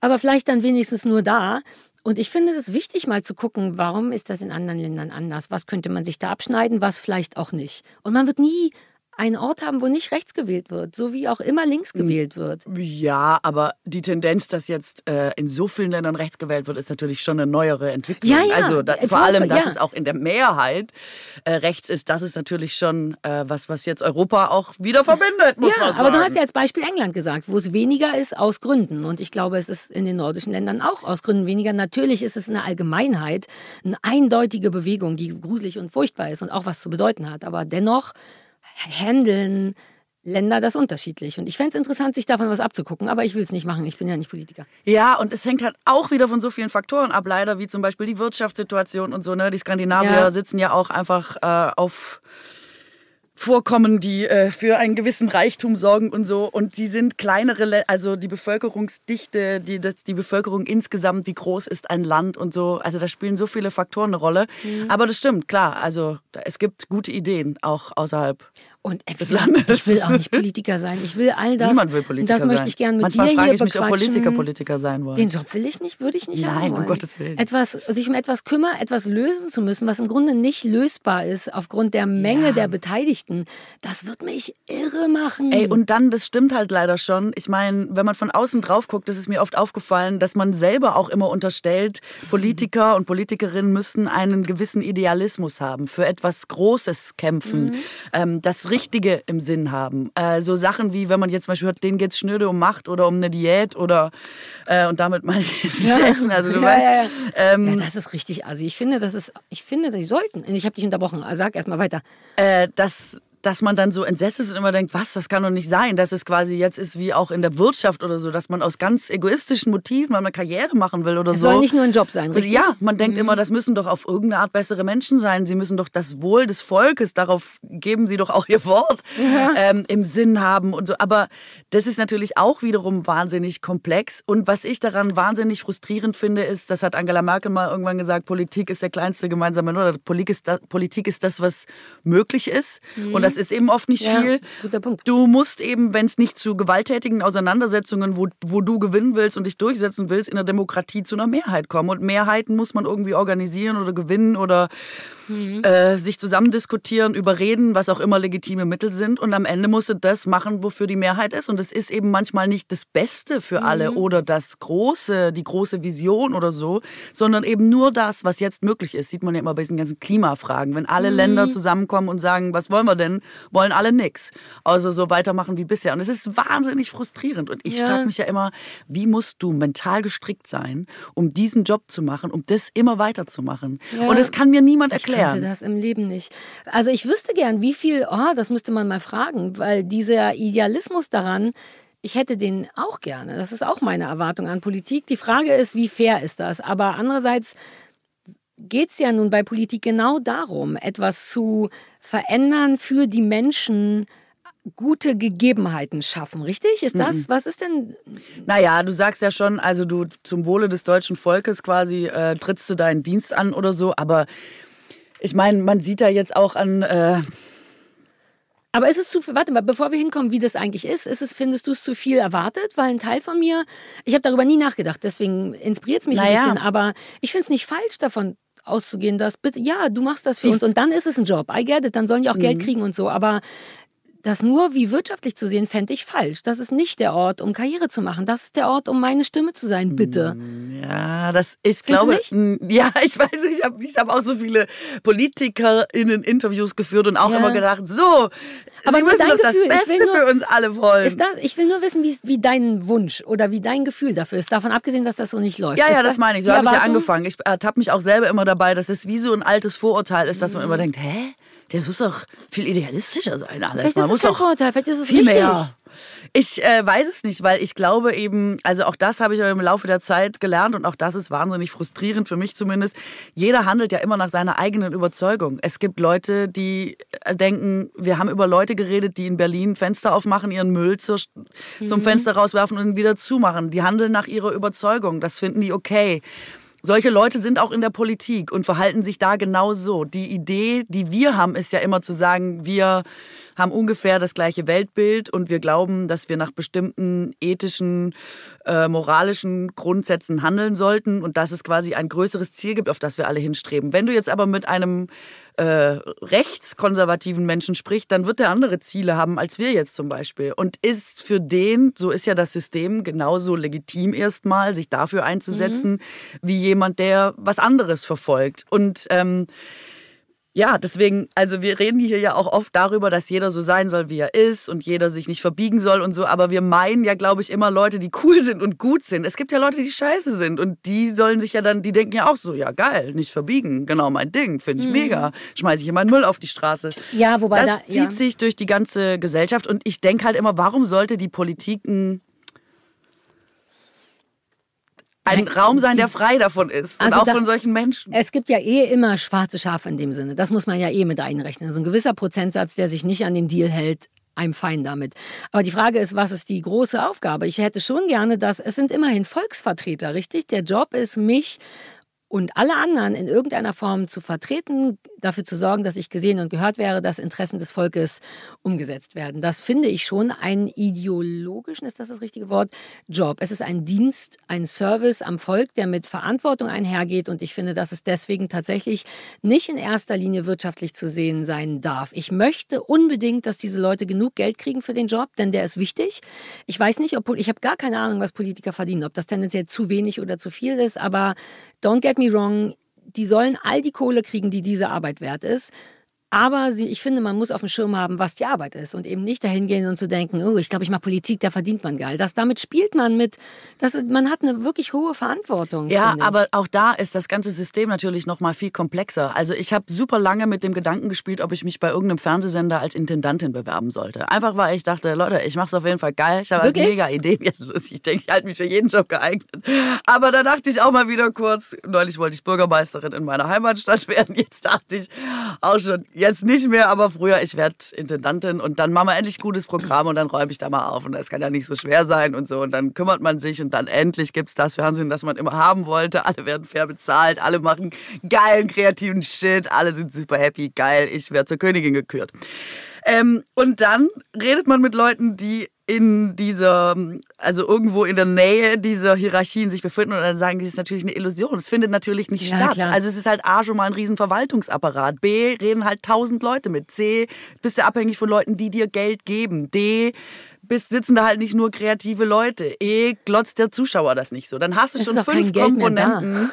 aber vielleicht dann wenigstens nur da. Und ich finde es wichtig, mal zu gucken, warum ist das in anderen Ländern anders? Was könnte man sich da abschneiden, was vielleicht auch nicht? Und man wird nie einen Ort haben, wo nicht rechts gewählt wird, so wie auch immer links hm. gewählt wird. Ja, aber die Tendenz, dass jetzt äh, in so vielen Ländern rechts gewählt wird, ist natürlich schon eine neuere Entwicklung. Ja, ja. Also da, vor allem, dass ja. es auch in der Mehrheit äh, rechts ist, das ist natürlich schon äh, was, was jetzt Europa auch wieder verbindet, muss ja, man sagen. aber du hast ja als Beispiel England gesagt, wo es weniger ist aus Gründen. Und ich glaube, es ist in den nordischen Ländern auch aus Gründen weniger. Natürlich ist es eine Allgemeinheit, eine eindeutige Bewegung, die gruselig und furchtbar ist und auch was zu bedeuten hat. Aber dennoch handeln Länder das unterschiedlich. Und ich fände es interessant, sich davon was abzugucken, aber ich will es nicht machen. Ich bin ja nicht Politiker. Ja, und es hängt halt auch wieder von so vielen Faktoren ab, leider, wie zum Beispiel die Wirtschaftssituation und so. Ne? Die Skandinavier ja. sitzen ja auch einfach äh, auf Vorkommen, die äh, für einen gewissen Reichtum sorgen und so. Und sie sind kleinere, also die Bevölkerungsdichte, die, das, die Bevölkerung insgesamt, wie groß ist ein Land und so. Also da spielen so viele Faktoren eine Rolle. Mhm. Aber das stimmt, klar. Also es gibt gute Ideen auch außerhalb. Und ich will, ich will auch nicht Politiker sein. Ich will all das. Niemand will Politiker das möchte ich gerne mit Manchmal dir frage hier ich mich, ob Politiker Politiker sein wollen. Den Job will ich nicht, würde ich nicht Nein, haben wollen. um Gottes Willen. Etwas, sich um etwas kümmern, etwas lösen zu müssen, was im Grunde nicht lösbar ist aufgrund der Menge ja. der Beteiligten, das wird mich irre machen. Ey, und dann, das stimmt halt leider schon. Ich meine, wenn man von außen drauf guckt, das ist mir oft aufgefallen, dass man selber auch immer unterstellt, Politiker und Politikerinnen müssten einen gewissen Idealismus haben, für etwas Großes kämpfen, mhm. ähm, das Richtige im Sinn haben. Äh, so Sachen wie, wenn man jetzt zum Beispiel hört, denen geht es schnöde um Macht oder um eine Diät oder äh, und damit meine ich jetzt nicht ja. Essen. Also du ja, weißt, ja, ja. Ähm, ja, das ist richtig. Also ich finde, das ist, ich finde, die sollten. Ich habe dich unterbrochen. Sag erst mal weiter. Äh, das dass man dann so entsetzt ist und immer denkt, was, das kann doch nicht sein, dass es quasi jetzt ist wie auch in der Wirtschaft oder so, dass man aus ganz egoistischen Motiven, weil man Karriere machen will oder es so. soll nicht nur ein Job sein, richtig? Ja, man denkt mhm. immer, das müssen doch auf irgendeine Art bessere Menschen sein. Sie müssen doch das Wohl des Volkes, darauf geben sie doch auch ihr Wort, ja. ähm, im Sinn haben und so. Aber das ist natürlich auch wiederum wahnsinnig komplex. Und was ich daran wahnsinnig frustrierend finde, ist, das hat Angela Merkel mal irgendwann gesagt, Politik ist der kleinste gemeinsame Nenner. Politik ist, das, Politik ist das, was möglich ist. Mhm. Und das ist eben oft nicht ja, viel. Guter Punkt. Du musst eben, wenn es nicht zu gewalttätigen Auseinandersetzungen, wo, wo du gewinnen willst und dich durchsetzen willst, in der Demokratie zu einer Mehrheit kommen. Und Mehrheiten muss man irgendwie organisieren oder gewinnen oder mhm. äh, sich zusammen diskutieren, überreden, was auch immer legitime Mittel sind. Und am Ende musst du das machen, wofür die Mehrheit ist. Und es ist eben manchmal nicht das Beste für mhm. alle oder das Große, die große Vision oder so, sondern eben nur das, was jetzt möglich ist. Sieht man ja immer bei diesen ganzen Klimafragen. Wenn alle mhm. Länder zusammenkommen und sagen, was wollen wir denn, wollen alle nichts. Also so weitermachen wie bisher. Und es ist wahnsinnig frustrierend. Und ich ja. frage mich ja immer, wie musst du mental gestrickt sein, um diesen Job zu machen, um das immer weiterzumachen? Ja. Und es kann mir niemand erklären erklären. Ich könnte das im Leben nicht. Also ich wüsste gern, wie viel, oh, das müsste man mal fragen, weil dieser Idealismus daran, ich hätte den auch gerne. Das ist auch meine Erwartung an Politik. Die Frage ist, wie fair ist das? Aber andererseits geht es ja nun bei Politik genau darum, etwas zu verändern für die Menschen, gute Gegebenheiten schaffen, richtig? Ist das, mhm. was ist denn? Naja, du sagst ja schon, also du zum Wohle des deutschen Volkes quasi äh, trittst du deinen Dienst an oder so, aber ich meine, man sieht da jetzt auch an. Äh aber ist es zu viel, warte mal, bevor wir hinkommen, wie das eigentlich ist, ist es, findest du es zu viel erwartet? Weil ein Teil von mir, ich habe darüber nie nachgedacht, deswegen inspiriert es mich naja. ein bisschen, aber ich finde es nicht falsch davon auszugehen, dass bitte, ja, du machst das für uns und dann ist es ein Job. I get it, dann sollen die auch mhm. Geld kriegen und so, aber das nur wie wirtschaftlich zu sehen, fände ich falsch. Das ist nicht der Ort, um Karriere zu machen. Das ist der Ort, um meine Stimme zu sein, bitte. Mm, ja, das, ich Findest glaube, ja, ich weiß, ich habe ich hab auch so viele PolitikerInnen Interviews geführt und auch ja. immer gedacht, so, aber Sie müssen doch Gefühl, das Beste nur, für uns alle wollen. Ist das, ich will nur wissen, wie, wie dein Wunsch oder wie dein Gefühl dafür ist. Davon abgesehen, dass das so nicht läuft. Ja, ist ja, das, das meine ich. So habe ich ja angefangen. Ich ertappe mich auch selber immer dabei, dass es wie so ein altes Vorurteil ist, dass man immer denkt, hä? Der muss doch viel idealistischer sein. Alles. Vielleicht Man ist es kein doch Vorteil, vielleicht ist es viel richtig. mehr. Ich äh, weiß es nicht, weil ich glaube eben, also auch das habe ich im Laufe der Zeit gelernt und auch das ist wahnsinnig frustrierend für mich zumindest. Jeder handelt ja immer nach seiner eigenen Überzeugung. Es gibt Leute, die äh, denken, wir haben über Leute geredet, die in Berlin Fenster aufmachen, ihren Müll zur, mhm. zum Fenster rauswerfen und ihn wieder zumachen. Die handeln nach ihrer Überzeugung. Das finden die okay. Solche Leute sind auch in der Politik und verhalten sich da genau so. Die Idee, die wir haben, ist ja immer zu sagen, wir haben ungefähr das gleiche Weltbild und wir glauben, dass wir nach bestimmten ethischen, äh, moralischen Grundsätzen handeln sollten und dass es quasi ein größeres Ziel gibt, auf das wir alle hinstreben. Wenn du jetzt aber mit einem äh, rechtskonservativen Menschen spricht, dann wird er andere Ziele haben als wir jetzt zum Beispiel. Und ist für den, so ist ja das System, genauso legitim erstmal, sich dafür einzusetzen, mhm. wie jemand, der was anderes verfolgt. Und ähm, ja, deswegen, also wir reden hier ja auch oft darüber, dass jeder so sein soll, wie er ist und jeder sich nicht verbiegen soll und so, aber wir meinen ja, glaube ich, immer Leute, die cool sind und gut sind. Es gibt ja Leute, die scheiße sind und die sollen sich ja dann, die denken ja auch so, ja geil, nicht verbiegen, genau mein Ding, finde ich mhm. mega. Schmeiße ich hier meinen Müll auf die Straße. Ja, wobei das da, zieht ja. sich durch die ganze Gesellschaft und ich denke halt immer, warum sollte die Politik ein ein Raum sein, der frei davon ist. Also und auch da, von solchen Menschen. Es gibt ja eh immer schwarze Schafe in dem Sinne. Das muss man ja eh mit einrechnen. Also ein gewisser Prozentsatz, der sich nicht an den Deal hält, einem fein damit. Aber die Frage ist, was ist die große Aufgabe? Ich hätte schon gerne, dass es sind immerhin Volksvertreter, richtig? Der Job ist, mich und alle anderen in irgendeiner Form zu vertreten, dafür zu sorgen, dass ich gesehen und gehört wäre, dass Interessen des Volkes umgesetzt werden. Das finde ich schon einen ideologischen, ist das das richtige Wort, Job. Es ist ein Dienst, ein Service am Volk, der mit Verantwortung einhergeht und ich finde, dass es deswegen tatsächlich nicht in erster Linie wirtschaftlich zu sehen sein darf. Ich möchte unbedingt, dass diese Leute genug Geld kriegen für den Job, denn der ist wichtig. Ich weiß nicht, ob ich habe gar keine Ahnung, was Politiker verdienen, ob das tendenziell zu wenig oder zu viel ist, aber don't get me wrong, die sollen all die Kohle kriegen, die diese Arbeit wert ist. Aber sie, ich finde, man muss auf dem Schirm haben, was die Arbeit ist und eben nicht dahin gehen und zu denken, oh, ich glaube, ich mache Politik, da verdient man geil. Das, damit spielt man mit, das ist, man hat eine wirklich hohe Verantwortung. Ja, aber auch da ist das ganze System natürlich noch mal viel komplexer. Also ich habe super lange mit dem Gedanken gespielt, ob ich mich bei irgendeinem Fernsehsender als Intendantin bewerben sollte. Einfach weil ich dachte, Leute, ich mache es auf jeden Fall geil. Ich habe halt mega Ideen. Jetzt, ich denke, ich halte mich für jeden Job geeignet. Aber da dachte ich auch mal wieder kurz, neulich wollte ich Bürgermeisterin in meiner Heimatstadt werden. Jetzt dachte ich auch schon, Jetzt nicht mehr, aber früher, ich werde Intendantin und dann machen wir endlich gutes Programm und dann räume ich da mal auf und das kann ja nicht so schwer sein und so und dann kümmert man sich und dann endlich gibt es das Fernsehen, das man immer haben wollte. Alle werden fair bezahlt, alle machen geilen, kreativen Shit, alle sind super happy, geil, ich werde zur Königin gekürt. Ähm, und dann redet man mit Leuten, die in dieser, also irgendwo in der Nähe dieser Hierarchien sich befinden und dann sagen, das ist natürlich eine Illusion. Es findet natürlich nicht ja, statt. Klar. Also es ist halt A schon mal ein riesen Verwaltungsapparat. B reden halt tausend Leute mit. C bist du abhängig von Leuten, die dir Geld geben. D bist, sitzen da halt nicht nur kreative Leute. E glotzt der Zuschauer das nicht so. Dann hast du das schon fünf Komponenten,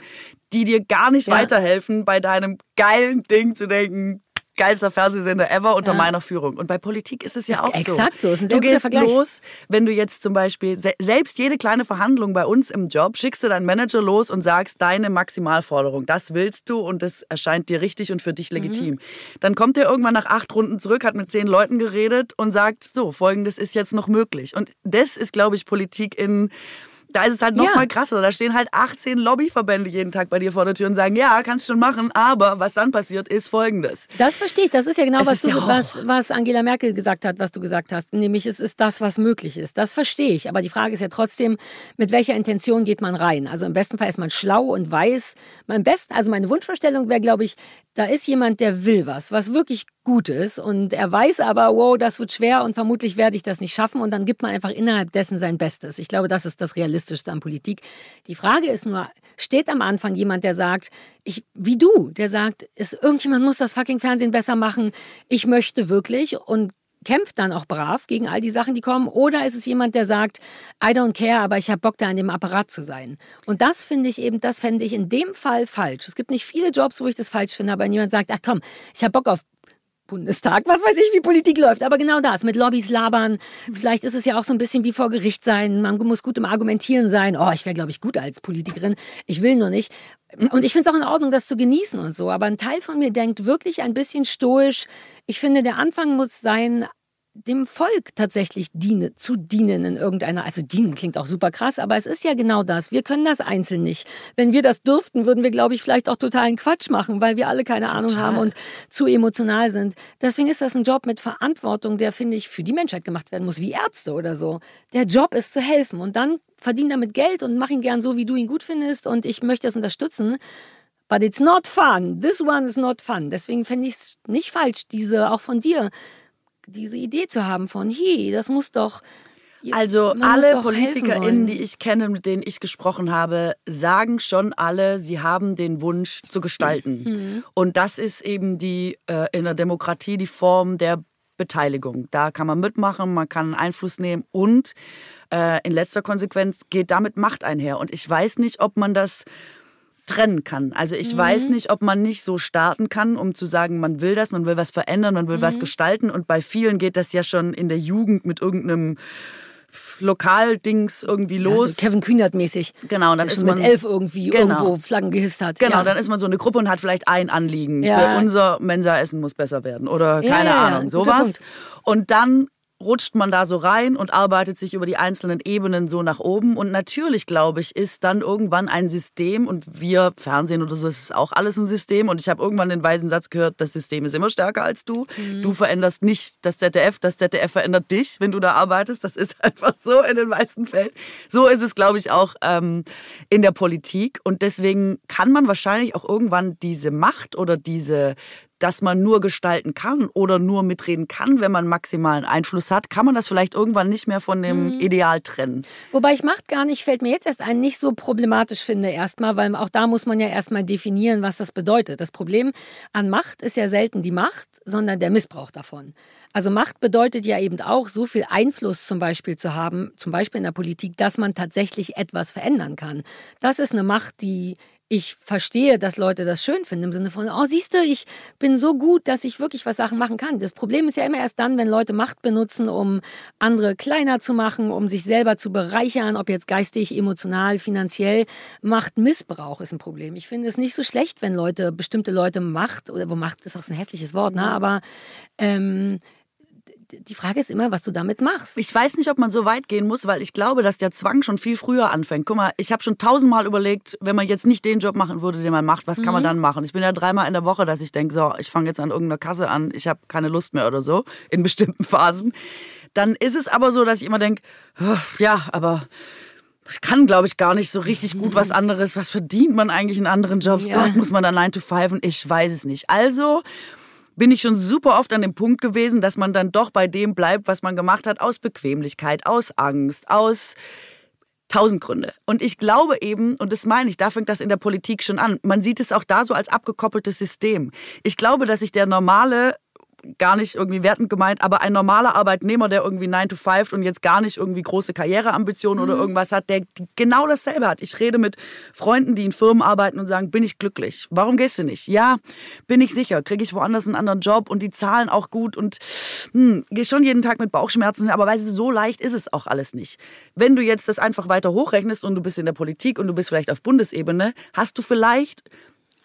die dir gar nicht ja. weiterhelfen, bei deinem geilen Ding zu denken, geilster Fernsehsender ever unter ja. meiner Führung. Und bei Politik ist es ja auch so. Exakt so. Ist ein du gehst Vergleich. los, wenn du jetzt zum Beispiel, selbst jede kleine Verhandlung bei uns im Job, schickst du deinen Manager los und sagst deine Maximalforderung. Das willst du und das erscheint dir richtig und für dich legitim. Mhm. Dann kommt er irgendwann nach acht Runden zurück, hat mit zehn Leuten geredet und sagt, so, folgendes ist jetzt noch möglich. Und das ist, glaube ich, Politik in da ist es halt noch ja. mal krasser. Da stehen halt 18 Lobbyverbände jeden Tag bei dir vor der Tür und sagen, ja, kannst schon machen, aber was dann passiert, ist folgendes. Das verstehe ich. Das ist ja genau, was, du, was, was Angela Merkel gesagt hat, was du gesagt hast. Nämlich, es ist das, was möglich ist. Das verstehe ich. Aber die Frage ist ja trotzdem, mit welcher Intention geht man rein? Also im besten Fall ist man schlau und weiß. Mein besten, also meine Wunschvorstellung wäre, glaube ich, da ist jemand, der will was, was wirklich gut ist. Und er weiß aber, wow, das wird schwer und vermutlich werde ich das nicht schaffen. Und dann gibt man einfach innerhalb dessen sein Bestes. Ich glaube, das ist das. Realistischste an Politik. Die Frage ist nur, steht am Anfang jemand, der sagt, ich, wie du, der sagt, ist, irgendjemand muss das fucking Fernsehen besser machen, ich möchte wirklich und kämpft dann auch brav gegen all die Sachen, die kommen? Oder ist es jemand, der sagt, I don't care, aber ich habe Bock, da in dem Apparat zu sein? Und das finde ich eben, das fände ich in dem Fall falsch. Es gibt nicht viele Jobs, wo ich das falsch finde, aber jemand sagt, ach komm, ich habe Bock auf Bundestag, was weiß ich, wie Politik läuft. Aber genau das, mit Lobbys labern. Vielleicht ist es ja auch so ein bisschen wie vor Gericht sein. Man muss gut im Argumentieren sein. Oh, ich wäre, glaube ich, gut als Politikerin. Ich will nur nicht. Und ich finde es auch in Ordnung, das zu genießen und so. Aber ein Teil von mir denkt wirklich ein bisschen stoisch. Ich finde, der Anfang muss sein, dem Volk tatsächlich diene, zu dienen in irgendeiner, also dienen klingt auch super krass, aber es ist ja genau das. Wir können das einzeln nicht. Wenn wir das dürften, würden wir, glaube ich, vielleicht auch totalen Quatsch machen, weil wir alle keine Total. Ahnung haben und zu emotional sind. Deswegen ist das ein Job mit Verantwortung, der, finde ich, für die Menschheit gemacht werden muss, wie Ärzte oder so. Der Job ist zu helfen und dann verdien damit Geld und mach ihn gern so, wie du ihn gut findest und ich möchte es unterstützen. But it's not fun. This one is not fun. Deswegen fände ich es nicht falsch, diese auch von dir diese Idee zu haben von, hey, das muss doch also alle PolitikerInnen, die ich kenne, mit denen ich gesprochen habe, sagen schon alle, sie haben den Wunsch zu gestalten. Mhm. Und das ist eben die äh, in der Demokratie die Form der Beteiligung. Da kann man mitmachen, man kann Einfluss nehmen und äh, in letzter Konsequenz geht damit Macht einher. Und ich weiß nicht, ob man das trennen kann. Also ich mhm. weiß nicht, ob man nicht so starten kann, um zu sagen, man will das, man will was verändern, man will mhm. was gestalten. Und bei vielen geht das ja schon in der Jugend mit irgendeinem Lokaldings irgendwie los. Ja, so Kevin Kühnert mäßig. Genau, dann ist man mit elf irgendwie genau. irgendwo Flaggen gehisst hat. Genau, ja. dann ist man so eine Gruppe und hat vielleicht ein Anliegen. Ja. Für unser Mensa-Essen muss besser werden oder keine Ahnung, sowas. Und dann rutscht man da so rein und arbeitet sich über die einzelnen Ebenen so nach oben. Und natürlich, glaube ich, ist dann irgendwann ein System und wir Fernsehen oder so, ist es auch alles ein System. Und ich habe irgendwann den weisen Satz gehört, das System ist immer stärker als du. Mhm. Du veränderst nicht das ZDF, das ZDF verändert dich, wenn du da arbeitest. Das ist einfach so in den meisten Fällen. So ist es, glaube ich, auch ähm, in der Politik. Und deswegen kann man wahrscheinlich auch irgendwann diese Macht oder diese dass man nur gestalten kann oder nur mitreden kann, wenn man maximalen Einfluss hat, kann man das vielleicht irgendwann nicht mehr von dem mhm. Ideal trennen. Wobei ich Macht gar nicht, fällt mir jetzt erst ein, nicht so problematisch finde erstmal, weil auch da muss man ja erstmal definieren, was das bedeutet. Das Problem an Macht ist ja selten die Macht, sondern der Missbrauch davon. Also Macht bedeutet ja eben auch, so viel Einfluss zum Beispiel zu haben, zum Beispiel in der Politik, dass man tatsächlich etwas verändern kann. Das ist eine Macht, die ich verstehe, dass Leute das schön finden, im Sinne von, oh, siehst du, ich bin so gut, dass ich wirklich was Sachen machen kann. Das Problem ist ja immer erst dann, wenn Leute Macht benutzen, um andere kleiner zu machen, um sich selber zu bereichern, ob jetzt geistig, emotional, finanziell. Machtmissbrauch ist ein Problem. Ich finde es nicht so schlecht, wenn Leute, bestimmte Leute Macht, oder wo Macht ist auch so ein hässliches Wort, ne, aber ähm, die Frage ist immer, was du damit machst. Ich weiß nicht, ob man so weit gehen muss, weil ich glaube, dass der Zwang schon viel früher anfängt. Guck mal, ich habe schon tausendmal überlegt, wenn man jetzt nicht den Job machen würde, den man macht, was mhm. kann man mhm. dann machen? Ich bin ja dreimal in der Woche, dass ich denke, so, ich fange jetzt an irgendeiner Kasse an, ich habe keine Lust mehr oder so, in bestimmten Phasen. Dann ist es aber so, dass ich immer denke, ja, aber ich kann, glaube ich, gar nicht so richtig gut was anderes. Was verdient man eigentlich in anderen Jobs? Ja. Gott, muss man da 9 to 5 und ich weiß es nicht. Also bin ich schon super oft an dem Punkt gewesen, dass man dann doch bei dem bleibt, was man gemacht hat, aus Bequemlichkeit, aus Angst, aus tausend Gründe. Und ich glaube eben, und das meine ich, da fängt das in der Politik schon an, man sieht es auch da so als abgekoppeltes System. Ich glaube, dass sich der normale gar nicht irgendwie wertend gemeint, aber ein normaler Arbeitnehmer, der irgendwie 9 to 5 und jetzt gar nicht irgendwie große Karriereambitionen mhm. oder irgendwas hat, der genau dasselbe hat. Ich rede mit Freunden, die in Firmen arbeiten und sagen, bin ich glücklich? Warum gehst du nicht? Ja, bin ich sicher. Kriege ich woanders einen anderen Job und die zahlen auch gut und hm, gehe schon jeden Tag mit Bauchschmerzen, aber weißt du, so leicht ist es auch alles nicht. Wenn du jetzt das einfach weiter hochrechnest und du bist in der Politik und du bist vielleicht auf Bundesebene, hast du vielleicht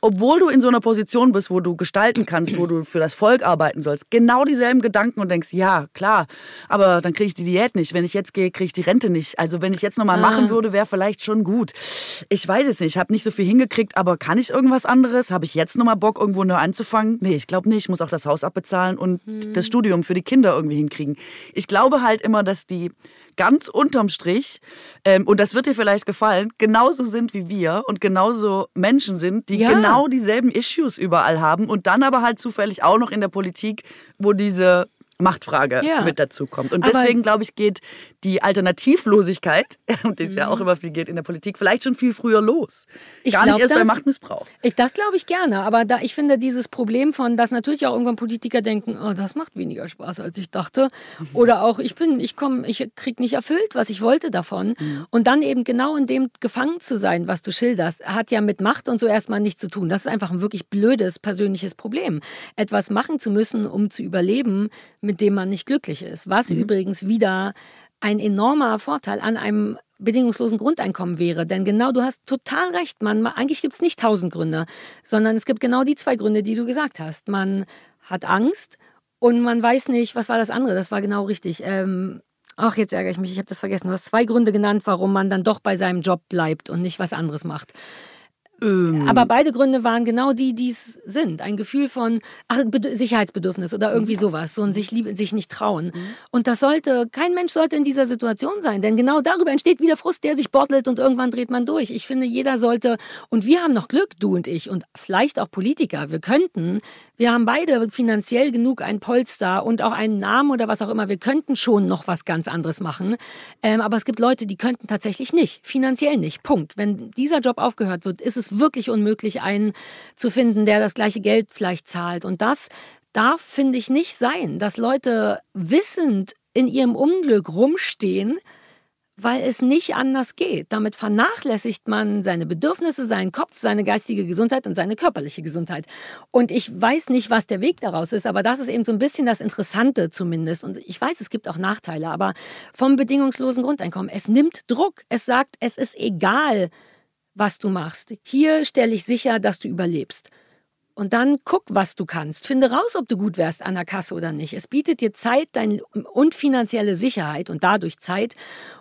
obwohl du in so einer Position bist, wo du gestalten kannst, wo du für das Volk arbeiten sollst, genau dieselben Gedanken und denkst, ja, klar, aber dann kriege ich die Diät nicht. Wenn ich jetzt gehe, kriege ich die Rente nicht. Also wenn ich jetzt nochmal ah. machen würde, wäre vielleicht schon gut. Ich weiß jetzt nicht, ich habe nicht so viel hingekriegt, aber kann ich irgendwas anderes? Habe ich jetzt nochmal Bock, irgendwo neu anzufangen? Nee, ich glaube nicht. Ich muss auch das Haus abbezahlen und hm. das Studium für die Kinder irgendwie hinkriegen. Ich glaube halt immer, dass die ganz unterm Strich, ähm, und das wird dir vielleicht gefallen, genauso sind wie wir und genauso Menschen sind, die ja. genau dieselben Issues überall haben und dann aber halt zufällig auch noch in der Politik, wo diese Machtfrage ja. mit dazu kommt. Und deswegen, glaube ich, geht die Alternativlosigkeit, die es ja auch mhm. immer viel geht in der Politik, vielleicht schon viel früher los. Ich Gar nicht erst das, bei Machtmissbrauch. Ich, das glaube ich gerne. Aber da, ich finde dieses Problem von, dass natürlich auch irgendwann Politiker denken, oh, das macht weniger Spaß, als ich dachte. Mhm. Oder auch, ich bin, ich komme, ich kriege nicht erfüllt, was ich wollte davon. Mhm. Und dann eben genau in dem gefangen zu sein, was du schilderst, hat ja mit Macht und so erstmal nichts zu tun. Das ist einfach ein wirklich blödes persönliches Problem. Etwas machen zu müssen, um zu überleben, mit dem man nicht glücklich ist. Was mhm. übrigens wieder ein enormer Vorteil an einem bedingungslosen Grundeinkommen wäre. Denn genau, du hast total recht. Man, eigentlich gibt es nicht tausend Gründe, sondern es gibt genau die zwei Gründe, die du gesagt hast. Man hat Angst und man weiß nicht, was war das andere. Das war genau richtig. Ähm, ach, jetzt ärgere ich mich, ich habe das vergessen. Du hast zwei Gründe genannt, warum man dann doch bei seinem Job bleibt und nicht was anderes macht. Ähm. Aber beide Gründe waren genau die, die es sind. Ein Gefühl von ach, Sicherheitsbedürfnis oder irgendwie sowas. So ein sich, lieb, sich nicht trauen. Mhm. Und das sollte, kein Mensch sollte in dieser Situation sein. Denn genau darüber entsteht wieder Frust, der sich bottelt und irgendwann dreht man durch. Ich finde, jeder sollte, und wir haben noch Glück, du und ich, und vielleicht auch Politiker, wir könnten, wir haben beide finanziell genug ein Polster und auch einen Namen oder was auch immer. Wir könnten schon noch was ganz anderes machen. Ähm, aber es gibt Leute, die könnten tatsächlich nicht. Finanziell nicht. Punkt. Wenn dieser Job aufgehört wird, ist es wirklich unmöglich, einen zu finden, der das gleiche Geld vielleicht zahlt. Und das darf, finde ich, nicht sein, dass Leute wissend in ihrem Unglück rumstehen, weil es nicht anders geht. Damit vernachlässigt man seine Bedürfnisse, seinen Kopf, seine geistige Gesundheit und seine körperliche Gesundheit. Und ich weiß nicht, was der Weg daraus ist, aber das ist eben so ein bisschen das Interessante zumindest. Und ich weiß, es gibt auch Nachteile, aber vom bedingungslosen Grundeinkommen, es nimmt Druck. Es sagt, es ist egal, was du machst. Hier stelle ich sicher, dass du überlebst. Und dann guck, was du kannst. Finde raus, ob du gut wärst an der Kasse oder nicht. Es bietet dir Zeit dein, und finanzielle Sicherheit und dadurch Zeit,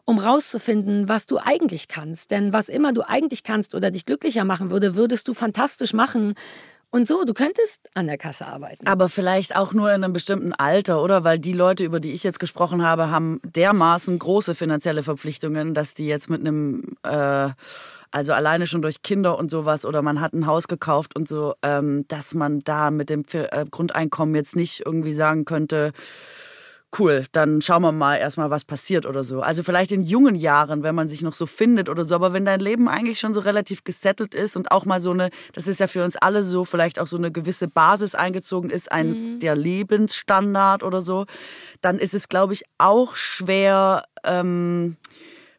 um rauszufinden, was du eigentlich kannst. Denn was immer du eigentlich kannst oder dich glücklicher machen würde, würdest du fantastisch machen. Und so, du könntest an der Kasse arbeiten. Aber vielleicht auch nur in einem bestimmten Alter, oder? Weil die Leute, über die ich jetzt gesprochen habe, haben dermaßen große finanzielle Verpflichtungen, dass die jetzt mit einem äh, also alleine schon durch Kinder und sowas oder man hat ein Haus gekauft und so, ähm, dass man da mit dem äh, Grundeinkommen jetzt nicht irgendwie sagen könnte, cool, dann schauen wir mal erstmal, was passiert oder so. Also vielleicht in jungen Jahren, wenn man sich noch so findet oder so, aber wenn dein Leben eigentlich schon so relativ gesettelt ist und auch mal so eine, das ist ja für uns alle so, vielleicht auch so eine gewisse Basis eingezogen ist, ein mhm. der Lebensstandard oder so, dann ist es, glaube ich, auch schwer, ähm,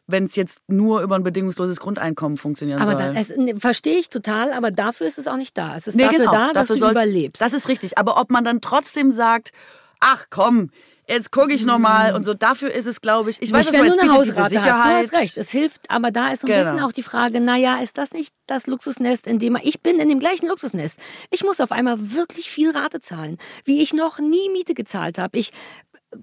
wenn es jetzt nur über ein bedingungsloses Grundeinkommen funktionieren aber soll. Aber ne, verstehe ich total, aber dafür ist es auch nicht da. Es ist nee, dafür genau, da, dass du überlebst. Das ist richtig. Aber ob man dann trotzdem sagt, ach komm, jetzt gucke ich nochmal mhm. und so. Dafür ist es, glaube ich, ich weiß, nicht, wenn du eine Hausrate hast, du hast recht. Es hilft, aber da ist so ein genau. bisschen auch die Frage, naja, ist das nicht das Luxusnest, in dem man, ich bin in dem gleichen Luxusnest. Ich muss auf einmal wirklich viel Rate zahlen, wie ich noch nie Miete gezahlt habe. Ich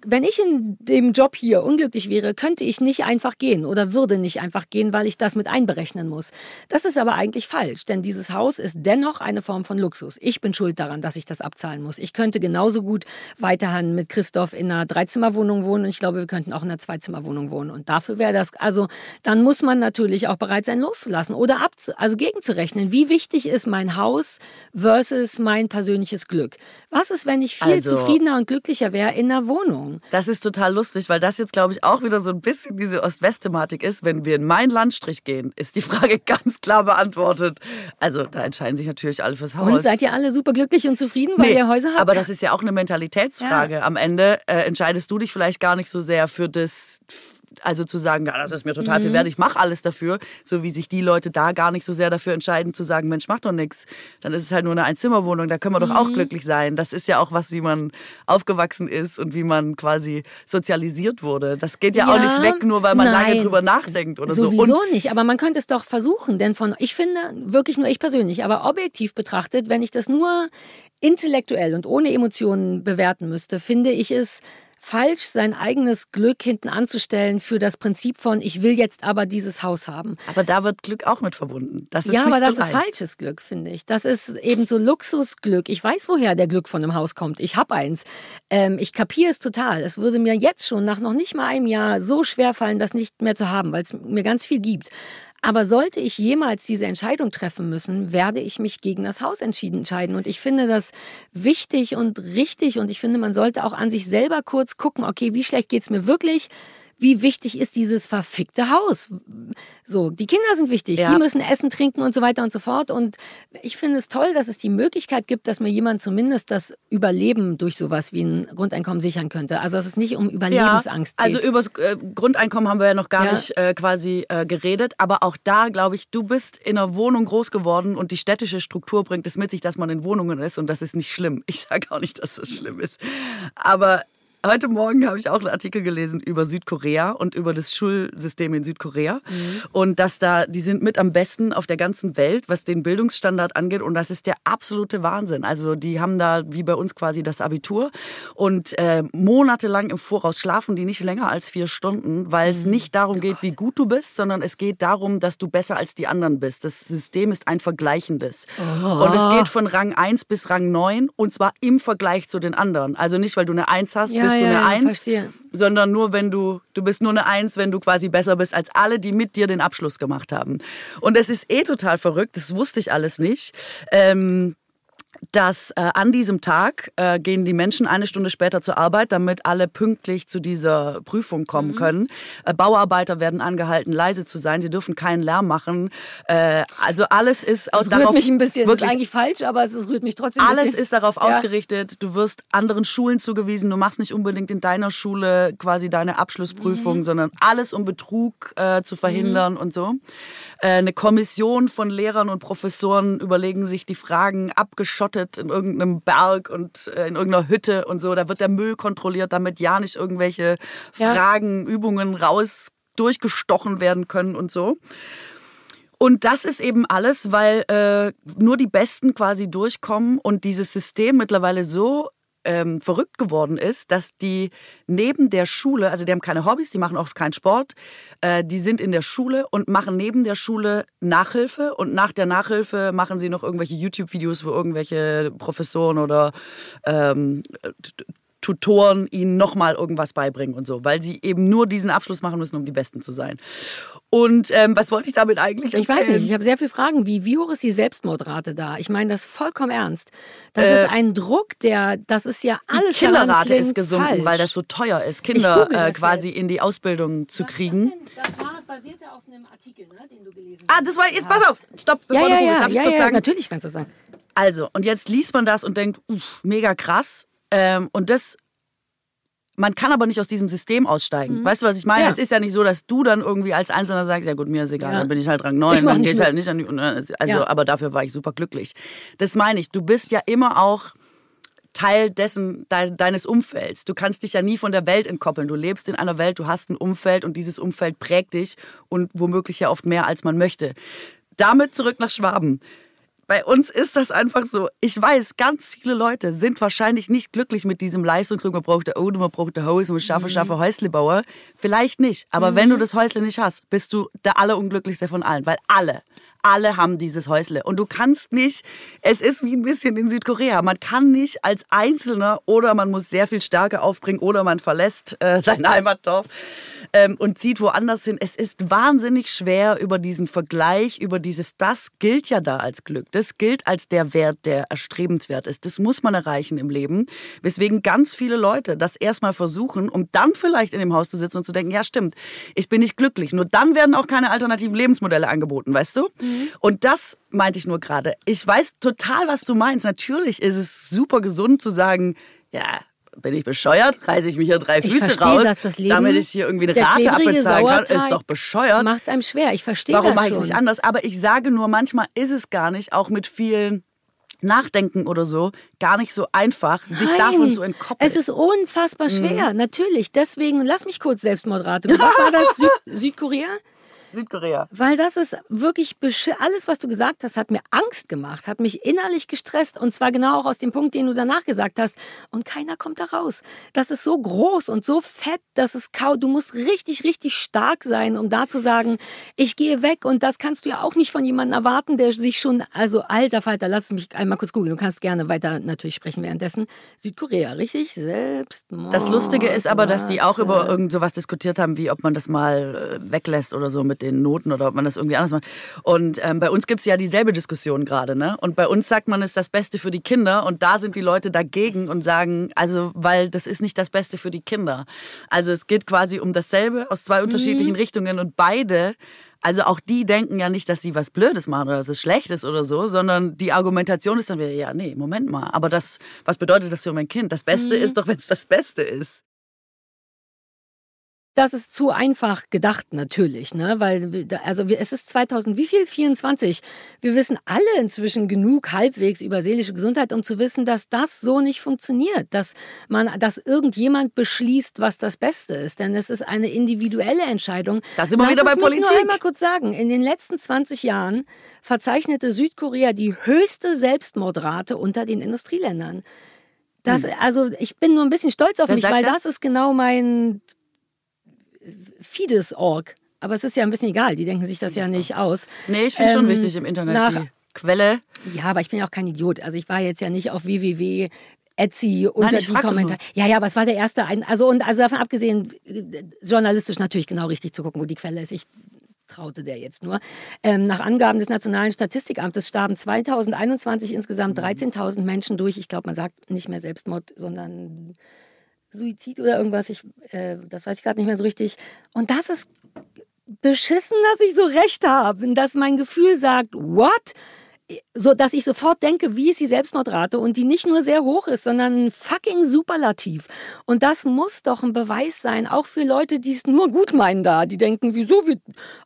wenn ich in dem Job hier unglücklich wäre, könnte ich nicht einfach gehen oder würde nicht einfach gehen, weil ich das mit einberechnen muss. Das ist aber eigentlich falsch, denn dieses Haus ist dennoch eine Form von Luxus. Ich bin schuld daran, dass ich das abzahlen muss. Ich könnte genauso gut weiterhin mit Christoph in einer Dreizimmerwohnung wohnen und ich glaube, wir könnten auch in einer Zweizimmerwohnung wohnen. Und dafür wäre das, also dann muss man natürlich auch bereit sein, loszulassen oder abzu, also gegenzurechnen. Wie wichtig ist mein Haus versus mein persönliches Glück? Was ist, wenn ich viel also, zufriedener und glücklicher wäre in einer Wohnung? Wohnung. Das ist total lustig, weil das jetzt, glaube ich, auch wieder so ein bisschen diese Ost-West-Thematik ist. Wenn wir in meinen Landstrich gehen, ist die Frage ganz klar beantwortet. Also da entscheiden sich natürlich alle fürs Haus. Und seid ihr alle super glücklich und zufrieden, weil nee, ihr Häuser habt? Aber das ist ja auch eine Mentalitätsfrage. Ja. Am Ende äh, entscheidest du dich vielleicht gar nicht so sehr für das also zu sagen, ja, das ist mir total mhm. viel wert, ich mache alles dafür, so wie sich die Leute da gar nicht so sehr dafür entscheiden, zu sagen, Mensch, mach doch nichts. Dann ist es halt nur eine Einzimmerwohnung, da können wir mhm. doch auch mhm. glücklich sein. Das ist ja auch was, wie man aufgewachsen ist und wie man quasi sozialisiert wurde. Das geht ja, ja auch nicht weg, nur weil man nein. lange drüber nachdenkt oder Sowieso so. Sowieso nicht, aber man könnte es doch versuchen, denn von, ich finde, wirklich nur ich persönlich, aber objektiv betrachtet, wenn ich das nur intellektuell und ohne Emotionen bewerten müsste, finde ich es falsch, sein eigenes Glück hinten anzustellen für das Prinzip von, ich will jetzt aber dieses Haus haben. Aber da wird Glück auch mit verbunden. Das ist ja, aber das so ist falsches Glück, finde ich. Das ist eben so Luxusglück. Ich weiß, woher der Glück von einem Haus kommt. Ich habe eins. Ähm, ich kapiere es total. Es würde mir jetzt schon nach noch nicht mal einem Jahr so schwer fallen, das nicht mehr zu haben, weil es mir ganz viel gibt. Aber sollte ich jemals diese Entscheidung treffen müssen, werde ich mich gegen das Haus entscheiden. Und ich finde das wichtig und richtig. Und ich finde, man sollte auch an sich selber kurz gucken, okay, wie schlecht geht es mir wirklich? Wie wichtig ist dieses verfickte Haus? So, die Kinder sind wichtig, ja. die müssen essen, trinken und so weiter und so fort. Und ich finde es toll, dass es die Möglichkeit gibt, dass mir jemand zumindest das Überleben durch sowas wie ein Grundeinkommen sichern könnte. Also dass es nicht um Überlebensangst ja, also geht. Also über das äh, Grundeinkommen haben wir ja noch gar ja. nicht äh, quasi äh, geredet. Aber auch da, glaube ich, du bist in einer Wohnung groß geworden und die städtische Struktur bringt es mit sich, dass man in Wohnungen ist und das ist nicht schlimm. Ich sage auch nicht, dass das schlimm ist. Aber heute Morgen habe ich auch einen Artikel gelesen über Südkorea und über das Schulsystem in Südkorea. Mhm. Und dass da, die sind mit am besten auf der ganzen Welt, was den Bildungsstandard angeht. Und das ist der absolute Wahnsinn. Also die haben da wie bei uns quasi das Abitur und äh, monatelang im Voraus schlafen die nicht länger als vier Stunden, weil es mhm. nicht darum geht, wie gut du bist, sondern es geht darum, dass du besser als die anderen bist. Das System ist ein vergleichendes. Oh. Und es geht von Rang 1 bis Rang 9 und zwar im Vergleich zu den anderen. Also nicht, weil du eine 1 hast, ja, bist du eine 1, sondern nur, wenn du, du bist nur eine 1, wenn du quasi besser bist als alle, die mit dir den Abschluss gemacht haben. Und es ist eh total verrückt, das wusste ich alles nicht. Ähm, dass äh, an diesem Tag äh, gehen die Menschen eine Stunde später zur Arbeit, damit alle pünktlich zu dieser Prüfung kommen mhm. können. Äh, Bauarbeiter werden angehalten, leise zu sein. Sie dürfen keinen Lärm machen. Äh, also alles ist aus das rührt mich ein bisschen. Wirklich, das ist eigentlich falsch, aber es rührt mich trotzdem. Ein alles ist darauf ja. ausgerichtet. Du wirst anderen Schulen zugewiesen. Du machst nicht unbedingt in deiner Schule quasi deine Abschlussprüfung, mhm. sondern alles um Betrug äh, zu verhindern mhm. und so. Äh, eine Kommission von Lehrern und Professoren überlegen sich die Fragen abgeschottet in irgendeinem Berg und äh, in irgendeiner Hütte und so. Da wird der Müll kontrolliert, damit ja nicht irgendwelche ja. Fragen, Übungen raus durchgestochen werden können und so. Und das ist eben alles, weil äh, nur die Besten quasi durchkommen und dieses System mittlerweile so ähm, verrückt geworden ist, dass die neben der Schule, also die haben keine Hobbys, die machen oft keinen Sport, äh, die sind in der Schule und machen neben der Schule Nachhilfe und nach der Nachhilfe machen sie noch irgendwelche YouTube-Videos, wo irgendwelche Professoren oder ähm, Tutoren ihnen nochmal irgendwas beibringen und so, weil sie eben nur diesen Abschluss machen müssen, um die Besten zu sein. Und ähm, was wollte ich damit eigentlich erzählen? Ich weiß nicht, ich habe sehr viele Fragen. Wie, wie hoch ist die Selbstmordrate da? Ich meine das vollkommen ernst. Das äh, ist ein Druck, der, das ist ja alles Die Kinderrate ist gesunken, falsch. weil das so teuer ist, Kinder äh, quasi jetzt. in die Ausbildung zu das kriegen. Das war basiert ja auf einem Artikel, ne, den du gelesen hast. Ah, das war, jetzt pass auf, stopp, bevor ja, ja, du ja, ja, ja, sagen? natürlich kannst du sagen. Also, und jetzt liest man das und denkt, uff, mega krass. Ähm, und das man kann aber nicht aus diesem System aussteigen. Mhm. Weißt du, was ich meine? Ja. Es ist ja nicht so, dass du dann irgendwie als Einzelner sagst, ja gut, mir ist egal, ja. dann bin ich halt Rang 9, dann gehe ich halt nicht an die. Also, ja. aber dafür war ich super glücklich. Das meine ich. Du bist ja immer auch Teil dessen, de, deines Umfelds. Du kannst dich ja nie von der Welt entkoppeln. Du lebst in einer Welt, du hast ein Umfeld und dieses Umfeld prägt dich und womöglich ja oft mehr, als man möchte. Damit zurück nach Schwaben. Bei uns ist das einfach so. Ich weiß, ganz viele Leute sind wahrscheinlich nicht glücklich mit diesem Leistungsdruck. Man braucht der Auto, man braucht der Haus, man schaffe, mhm. schaffe Häuslebauer. Vielleicht nicht. Aber mhm. wenn du das Häusle nicht hast, bist du der Allerunglücklichste von allen. Weil alle, alle haben dieses Häusle. Und du kannst nicht, es ist wie ein bisschen in Südkorea, man kann nicht als Einzelner oder man muss sehr viel Stärke aufbringen oder man verlässt äh, sein Heimatdorf ähm, und zieht woanders hin. Es ist wahnsinnig schwer über diesen Vergleich, über dieses, das gilt ja da als Glück. Das gilt als der Wert, der erstrebenswert ist. Das muss man erreichen im Leben. Weswegen ganz viele Leute das erstmal versuchen, um dann vielleicht in dem Haus zu sitzen und zu denken, ja stimmt, ich bin nicht glücklich. Nur dann werden auch keine alternativen Lebensmodelle angeboten, weißt du? Mhm. Mhm. Und das meinte ich nur gerade. Ich weiß total, was du meinst. Natürlich ist es super gesund zu sagen, ja, bin ich bescheuert? Reiße ich mich hier drei Füße verstehe, raus, das Leben, damit ich hier irgendwie eine Rate abbezahlen kann? Ist doch bescheuert. Macht es einem schwer. Ich verstehe Warum das mache ich es nicht anders? Aber ich sage nur, manchmal ist es gar nicht, auch mit viel Nachdenken oder so, gar nicht so einfach, sich Nein, davon zu entkoppeln. Es ist unfassbar schwer, mhm. natürlich. Deswegen, lass mich kurz Selbstmordrate. Was war das? Süd Südkorea? Südkorea. Weil das ist wirklich, alles, was du gesagt hast, hat mir Angst gemacht, hat mich innerlich gestresst. Und zwar genau auch aus dem Punkt, den du danach gesagt hast. Und keiner kommt da raus. Das ist so groß und so fett, dass es kaum, du musst richtig, richtig stark sein, um da zu sagen, ich gehe weg. Und das kannst du ja auch nicht von jemandem erwarten, der sich schon, also alter Falter, lass mich einmal kurz googeln. Du kannst gerne weiter natürlich sprechen währenddessen. Südkorea, richtig? Selbstmord. Das Lustige ist aber, dass die auch über irgend sowas diskutiert haben, wie ob man das mal äh, weglässt oder so mit den Noten oder ob man das irgendwie anders macht. Und ähm, bei uns gibt es ja dieselbe Diskussion gerade. Ne? Und bei uns sagt man, es ist das Beste für die Kinder. Und da sind die Leute dagegen und sagen, also, weil das ist nicht das Beste für die Kinder. Also es geht quasi um dasselbe aus zwei unterschiedlichen mhm. Richtungen und beide also auch die denken ja nicht, dass sie was Blödes machen oder dass es schlecht ist oder so, sondern die Argumentation ist dann wieder, ja, nee, Moment mal, aber das, was bedeutet das für mein Kind? Das Beste mhm. ist doch, wenn es das Beste ist. Das ist zu einfach gedacht natürlich, ne? Weil also es ist 2000 wie viel 24. Wir wissen alle inzwischen genug halbwegs über seelische Gesundheit, um zu wissen, dass das so nicht funktioniert, dass man dass irgendjemand beschließt, was das Beste ist, denn es ist eine individuelle Entscheidung. Das sind wir wieder bei Politik. Ich nur einmal kurz sagen, in den letzten 20 Jahren verzeichnete Südkorea die höchste Selbstmordrate unter den Industrieländern. Das, hm. also ich bin nur ein bisschen stolz auf Wer mich, weil das? das ist genau mein Fides.org. Aber es ist ja ein bisschen egal, die denken sich das ja nicht aus. Nee, ich finde ähm, schon wichtig im Internet nach, die Quelle. Ja, aber ich bin ja auch kein Idiot. Also ich war jetzt ja nicht auf www. Etsy unter Nein, die Kommentare. Ja, ja, aber es war der erste. Ein, also, und also davon abgesehen, journalistisch natürlich genau richtig zu gucken, wo die Quelle ist. Ich traute der jetzt nur. Ähm, nach Angaben des Nationalen Statistikamtes starben 2021 insgesamt 13.000 mhm. Menschen durch, ich glaube, man sagt nicht mehr Selbstmord, sondern Suizid oder irgendwas. Ich, äh, das weiß ich gerade nicht mehr so richtig. Und das ist beschissen, dass ich so recht habe. Dass mein Gefühl sagt, what? So dass ich sofort denke, wie ist die Selbstmordrate und die nicht nur sehr hoch ist, sondern fucking superlativ. Und das muss doch ein Beweis sein, auch für Leute, die es nur gut meinen da, die denken, wieso, wir,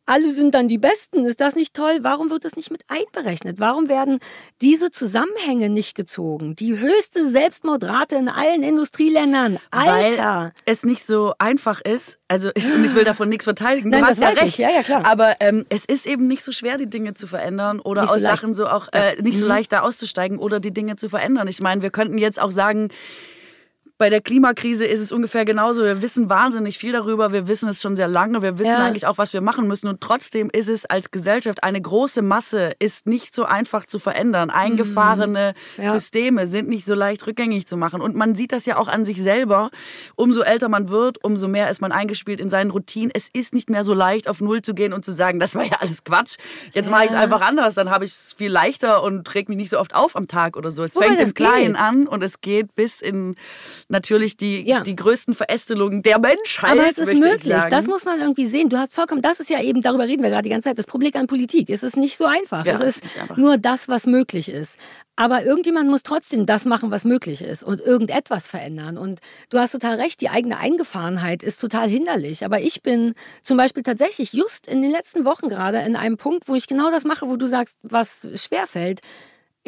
alle sind dann die Besten, ist das nicht toll? Warum wird das nicht mit einberechnet? Warum werden diese Zusammenhänge nicht gezogen? Die höchste Selbstmordrate in allen Industrieländern. Alter! Weil es nicht so einfach ist, also ich, und ich will davon nichts verteidigen, du Nein, hast ja recht. Ja, ja, klar. Aber ähm, es ist eben nicht so schwer, die Dinge zu verändern oder nicht aus so Sachen so auch äh, nicht so mhm. leicht da auszusteigen oder die Dinge zu verändern. Ich meine, wir könnten jetzt auch sagen, bei der Klimakrise ist es ungefähr genauso. Wir wissen wahnsinnig viel darüber. Wir wissen es schon sehr lange. Wir wissen ja. eigentlich auch, was wir machen müssen. Und trotzdem ist es als Gesellschaft eine große Masse, ist nicht so einfach zu verändern. Eingefahrene mhm. ja. Systeme sind nicht so leicht rückgängig zu machen. Und man sieht das ja auch an sich selber. Umso älter man wird, umso mehr ist man eingespielt in seinen Routinen. Es ist nicht mehr so leicht, auf Null zu gehen und zu sagen, das war ja alles Quatsch. Jetzt ja. mache ich es einfach anders. Dann habe ich es viel leichter und reg mich nicht so oft auf am Tag oder so. Es Wobei fängt im Kleinen an und es geht bis in natürlich die, ja. die größten Verästelungen der Menschheit. Aber es ist möglich. Das muss man irgendwie sehen. Du hast vollkommen, das ist ja eben, darüber reden wir gerade die ganze Zeit, das Problem an Politik. Es ist nicht so einfach. Ja, es ist nur das, was möglich ist. Aber irgendjemand muss trotzdem das machen, was möglich ist und irgendetwas verändern. Und du hast total recht, die eigene Eingefahrenheit ist total hinderlich. Aber ich bin zum Beispiel tatsächlich just in den letzten Wochen gerade in einem Punkt, wo ich genau das mache, wo du sagst, was schwerfällt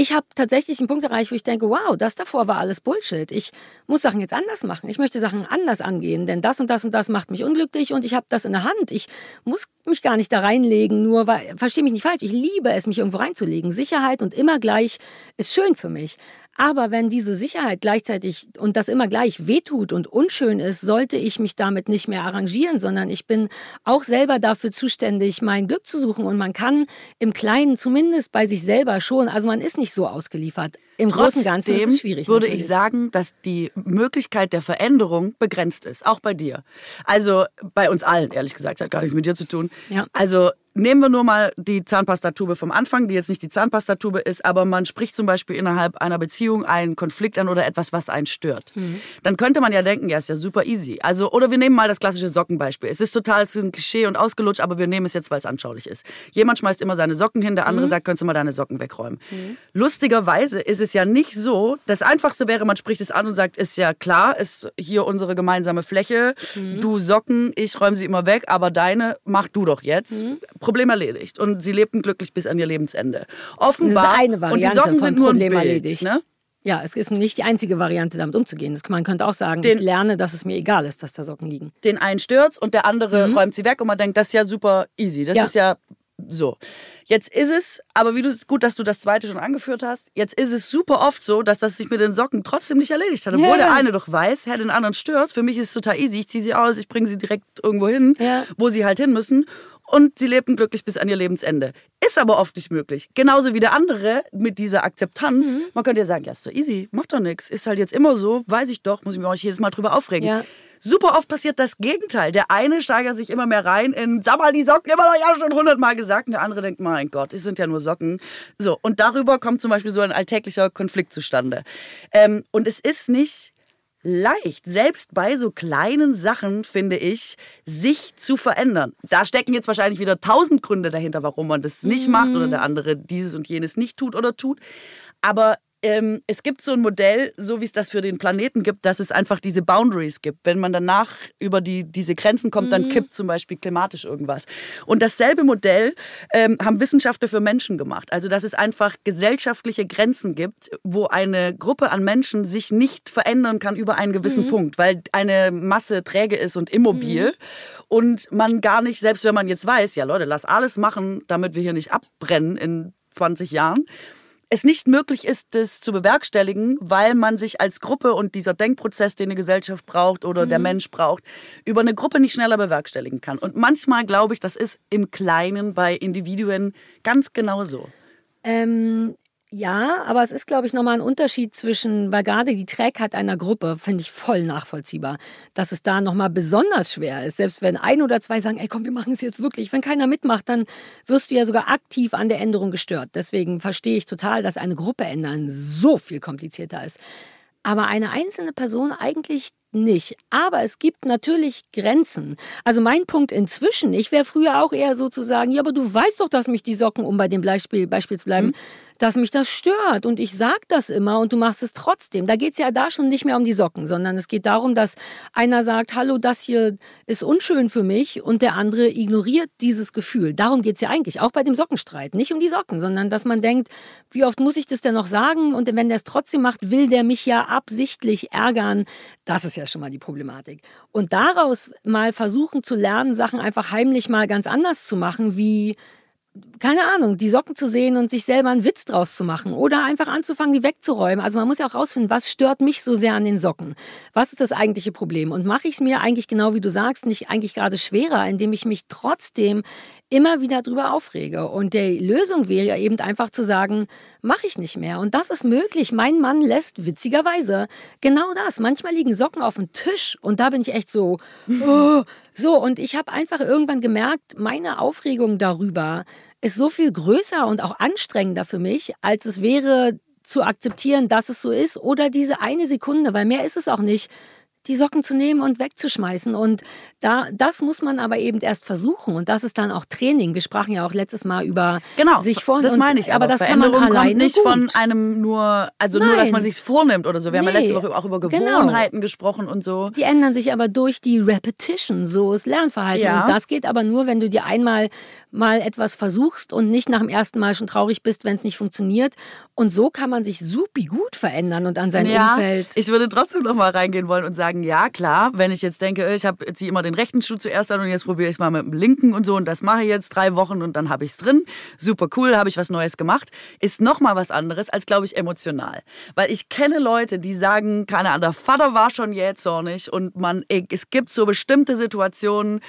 ich habe tatsächlich einen Punkt erreicht, wo ich denke, wow, das davor war alles Bullshit. Ich muss Sachen jetzt anders machen. Ich möchte Sachen anders angehen, denn das und das und das macht mich unglücklich und ich habe das in der Hand. Ich muss mich gar nicht da reinlegen, nur weil, verstehe mich nicht falsch, ich liebe es, mich irgendwo reinzulegen. Sicherheit und immer gleich ist schön für mich. Aber wenn diese Sicherheit gleichzeitig und das immer gleich wehtut und unschön ist, sollte ich mich damit nicht mehr arrangieren, sondern ich bin auch selber dafür zuständig, mein Glück zu suchen. Und man kann im Kleinen zumindest bei sich selber schon, also man ist nicht so ausgeliefert. Im Trotzdem Großen und Ganzen ist es schwierig. würde natürlich. ich sagen, dass die Möglichkeit der Veränderung begrenzt ist, auch bei dir. Also bei uns allen, ehrlich gesagt, hat gar nichts mit dir zu tun. Ja. Also nehmen wir nur mal die Zahnpastatube vom Anfang, die jetzt nicht die Zahnpastatube ist, aber man spricht zum Beispiel innerhalb einer Beziehung einen Konflikt an oder etwas, was einen stört. Mhm. Dann könnte man ja denken, ja, ist ja super easy. Also, oder wir nehmen mal das klassische Sockenbeispiel. Es ist total es ist ein Klischee und ausgelutscht, aber wir nehmen es jetzt, weil es anschaulich ist. Jemand schmeißt immer seine Socken hin, der andere mhm. sagt, könntest du mal deine Socken wegräumen. Mhm. Lustigerweise ist es ja nicht so, das Einfachste wäre, man spricht es an und sagt, ist ja klar, ist hier unsere gemeinsame Fläche, mhm. du Socken, ich räume sie immer weg, aber deine mach du doch jetzt mhm. Problem erledigt. Und sie lebten glücklich bis an ihr Lebensende. Offenbar. Das ist eine Variante und die Socken sind nur ein Bild, erledigt. Ne? Ja, es ist nicht die einzige Variante, damit umzugehen. Man könnte auch sagen, den, ich lerne, dass es mir egal ist, dass da Socken liegen. Den einen stürzt und der andere mhm. räumt sie weg und man denkt, das ist ja super easy. Das ja. ist ja so. Jetzt ist es, aber wie du es gut, dass du das zweite schon angeführt hast, jetzt ist es super oft so, dass das sich mit den Socken trotzdem nicht erledigt hat. Obwohl ja. der eine doch weiß, Herr den anderen stört. Für mich ist es total easy. Ich ziehe sie aus, ich bringe sie direkt irgendwo hin, ja. wo sie halt hin müssen und sie lebten glücklich bis an ihr Lebensende. Ist aber oft nicht möglich. Genauso wie der andere mit dieser Akzeptanz. Mhm. Man könnte ja sagen, ja, ist so easy, macht doch nichts. Ist halt jetzt immer so, weiß ich doch, muss ich mich auch nicht jedes Mal drüber aufregen. Ja. Super oft passiert das Gegenteil. Der eine steigert sich immer mehr rein in, sag mal, die Socken immer noch ja schon hundertmal gesagt. Und der andere denkt, mein Gott, es sind ja nur Socken. So, und darüber kommt zum Beispiel so ein alltäglicher Konflikt zustande. Ähm, und es ist nicht leicht, selbst bei so kleinen Sachen, finde ich, sich zu verändern. Da stecken jetzt wahrscheinlich wieder tausend Gründe dahinter, warum man das nicht mhm. macht oder der andere dieses und jenes nicht tut oder tut. Aber ähm, es gibt so ein Modell, so wie es das für den Planeten gibt, dass es einfach diese Boundaries gibt. Wenn man danach über die, diese Grenzen kommt, mhm. dann kippt zum Beispiel klimatisch irgendwas. Und dasselbe Modell ähm, haben Wissenschaftler für Menschen gemacht. Also dass es einfach gesellschaftliche Grenzen gibt, wo eine Gruppe an Menschen sich nicht verändern kann über einen gewissen mhm. Punkt, weil eine Masse träge ist und immobil. Mhm. Und man gar nicht, selbst wenn man jetzt weiß, ja Leute, lass alles machen, damit wir hier nicht abbrennen in 20 Jahren, es nicht möglich ist, das zu bewerkstelligen, weil man sich als Gruppe und dieser Denkprozess, den eine Gesellschaft braucht oder mhm. der Mensch braucht, über eine Gruppe nicht schneller bewerkstelligen kann. Und manchmal glaube ich, das ist im Kleinen bei Individuen ganz genauso. Ähm, ja, aber es ist, glaube ich, nochmal ein Unterschied zwischen, weil gerade die Trägheit einer Gruppe finde ich voll nachvollziehbar, dass es da nochmal besonders schwer ist. Selbst wenn ein oder zwei sagen, ey komm, wir machen es jetzt wirklich. Wenn keiner mitmacht, dann wirst du ja sogar aktiv an der Änderung gestört. Deswegen verstehe ich total, dass eine Gruppe ändern so viel komplizierter ist. Aber eine einzelne Person eigentlich nicht. Aber es gibt natürlich Grenzen. Also mein Punkt inzwischen, ich wäre früher auch eher so zu sagen, ja, aber du weißt doch, dass mich die Socken, um bei dem Beispiel, Beispiel zu bleiben, mhm dass mich das stört und ich sag das immer und du machst es trotzdem. Da geht es ja da schon nicht mehr um die Socken, sondern es geht darum, dass einer sagt, hallo, das hier ist unschön für mich und der andere ignoriert dieses Gefühl. Darum geht es ja eigentlich, auch bei dem Sockenstreit. Nicht um die Socken, sondern dass man denkt, wie oft muss ich das denn noch sagen und wenn der es trotzdem macht, will der mich ja absichtlich ärgern. Das ist ja schon mal die Problematik. Und daraus mal versuchen zu lernen, Sachen einfach heimlich mal ganz anders zu machen, wie keine Ahnung, die Socken zu sehen und sich selber einen Witz draus zu machen oder einfach anzufangen, die wegzuräumen. Also man muss ja auch rausfinden, was stört mich so sehr an den Socken? Was ist das eigentliche Problem? Und mache ich es mir eigentlich genau wie du sagst, nicht eigentlich gerade schwerer, indem ich mich trotzdem immer wieder drüber aufrege. Und die Lösung wäre ja eben einfach zu sagen, mache ich nicht mehr. Und das ist möglich. Mein Mann lässt witzigerweise genau das. Manchmal liegen Socken auf dem Tisch und da bin ich echt so, oh. so. Und ich habe einfach irgendwann gemerkt, meine Aufregung darüber ist so viel größer und auch anstrengender für mich, als es wäre zu akzeptieren, dass es so ist oder diese eine Sekunde, weil mehr ist es auch nicht die Socken zu nehmen und wegzuschmeißen. Und da, das muss man aber eben erst versuchen. Und das ist dann auch Training. Wir sprachen ja auch letztes Mal über genau, sich vornehmen. Das meine ich. Aber, aber das kann man alleine kommt nicht gut. von einem nur, also Nein. nur, dass man sich vornimmt oder so. Wir nee. haben ja letzte Woche auch über genau. Gewohnheiten genau. gesprochen und so. Die ändern sich aber durch die Repetition. So ist Lernverhalten. Ja. Und das geht aber nur, wenn du dir einmal mal etwas versuchst und nicht nach dem ersten Mal schon traurig bist, wenn es nicht funktioniert. Und so kann man sich supi gut verändern und an sein ja, Umfeld. Ich würde trotzdem noch mal reingehen wollen und sagen, ja klar, wenn ich jetzt denke, ich habe ziehe immer den rechten Schuh zuerst an und jetzt probiere ich es mal mit dem linken und so und das mache ich jetzt drei Wochen und dann habe ich es drin. Super cool, habe ich was Neues gemacht. Ist noch mal was anderes als glaube ich emotional, weil ich kenne Leute, die sagen, keine Ahnung, der Vater war schon jähzornig und man es gibt so bestimmte Situationen,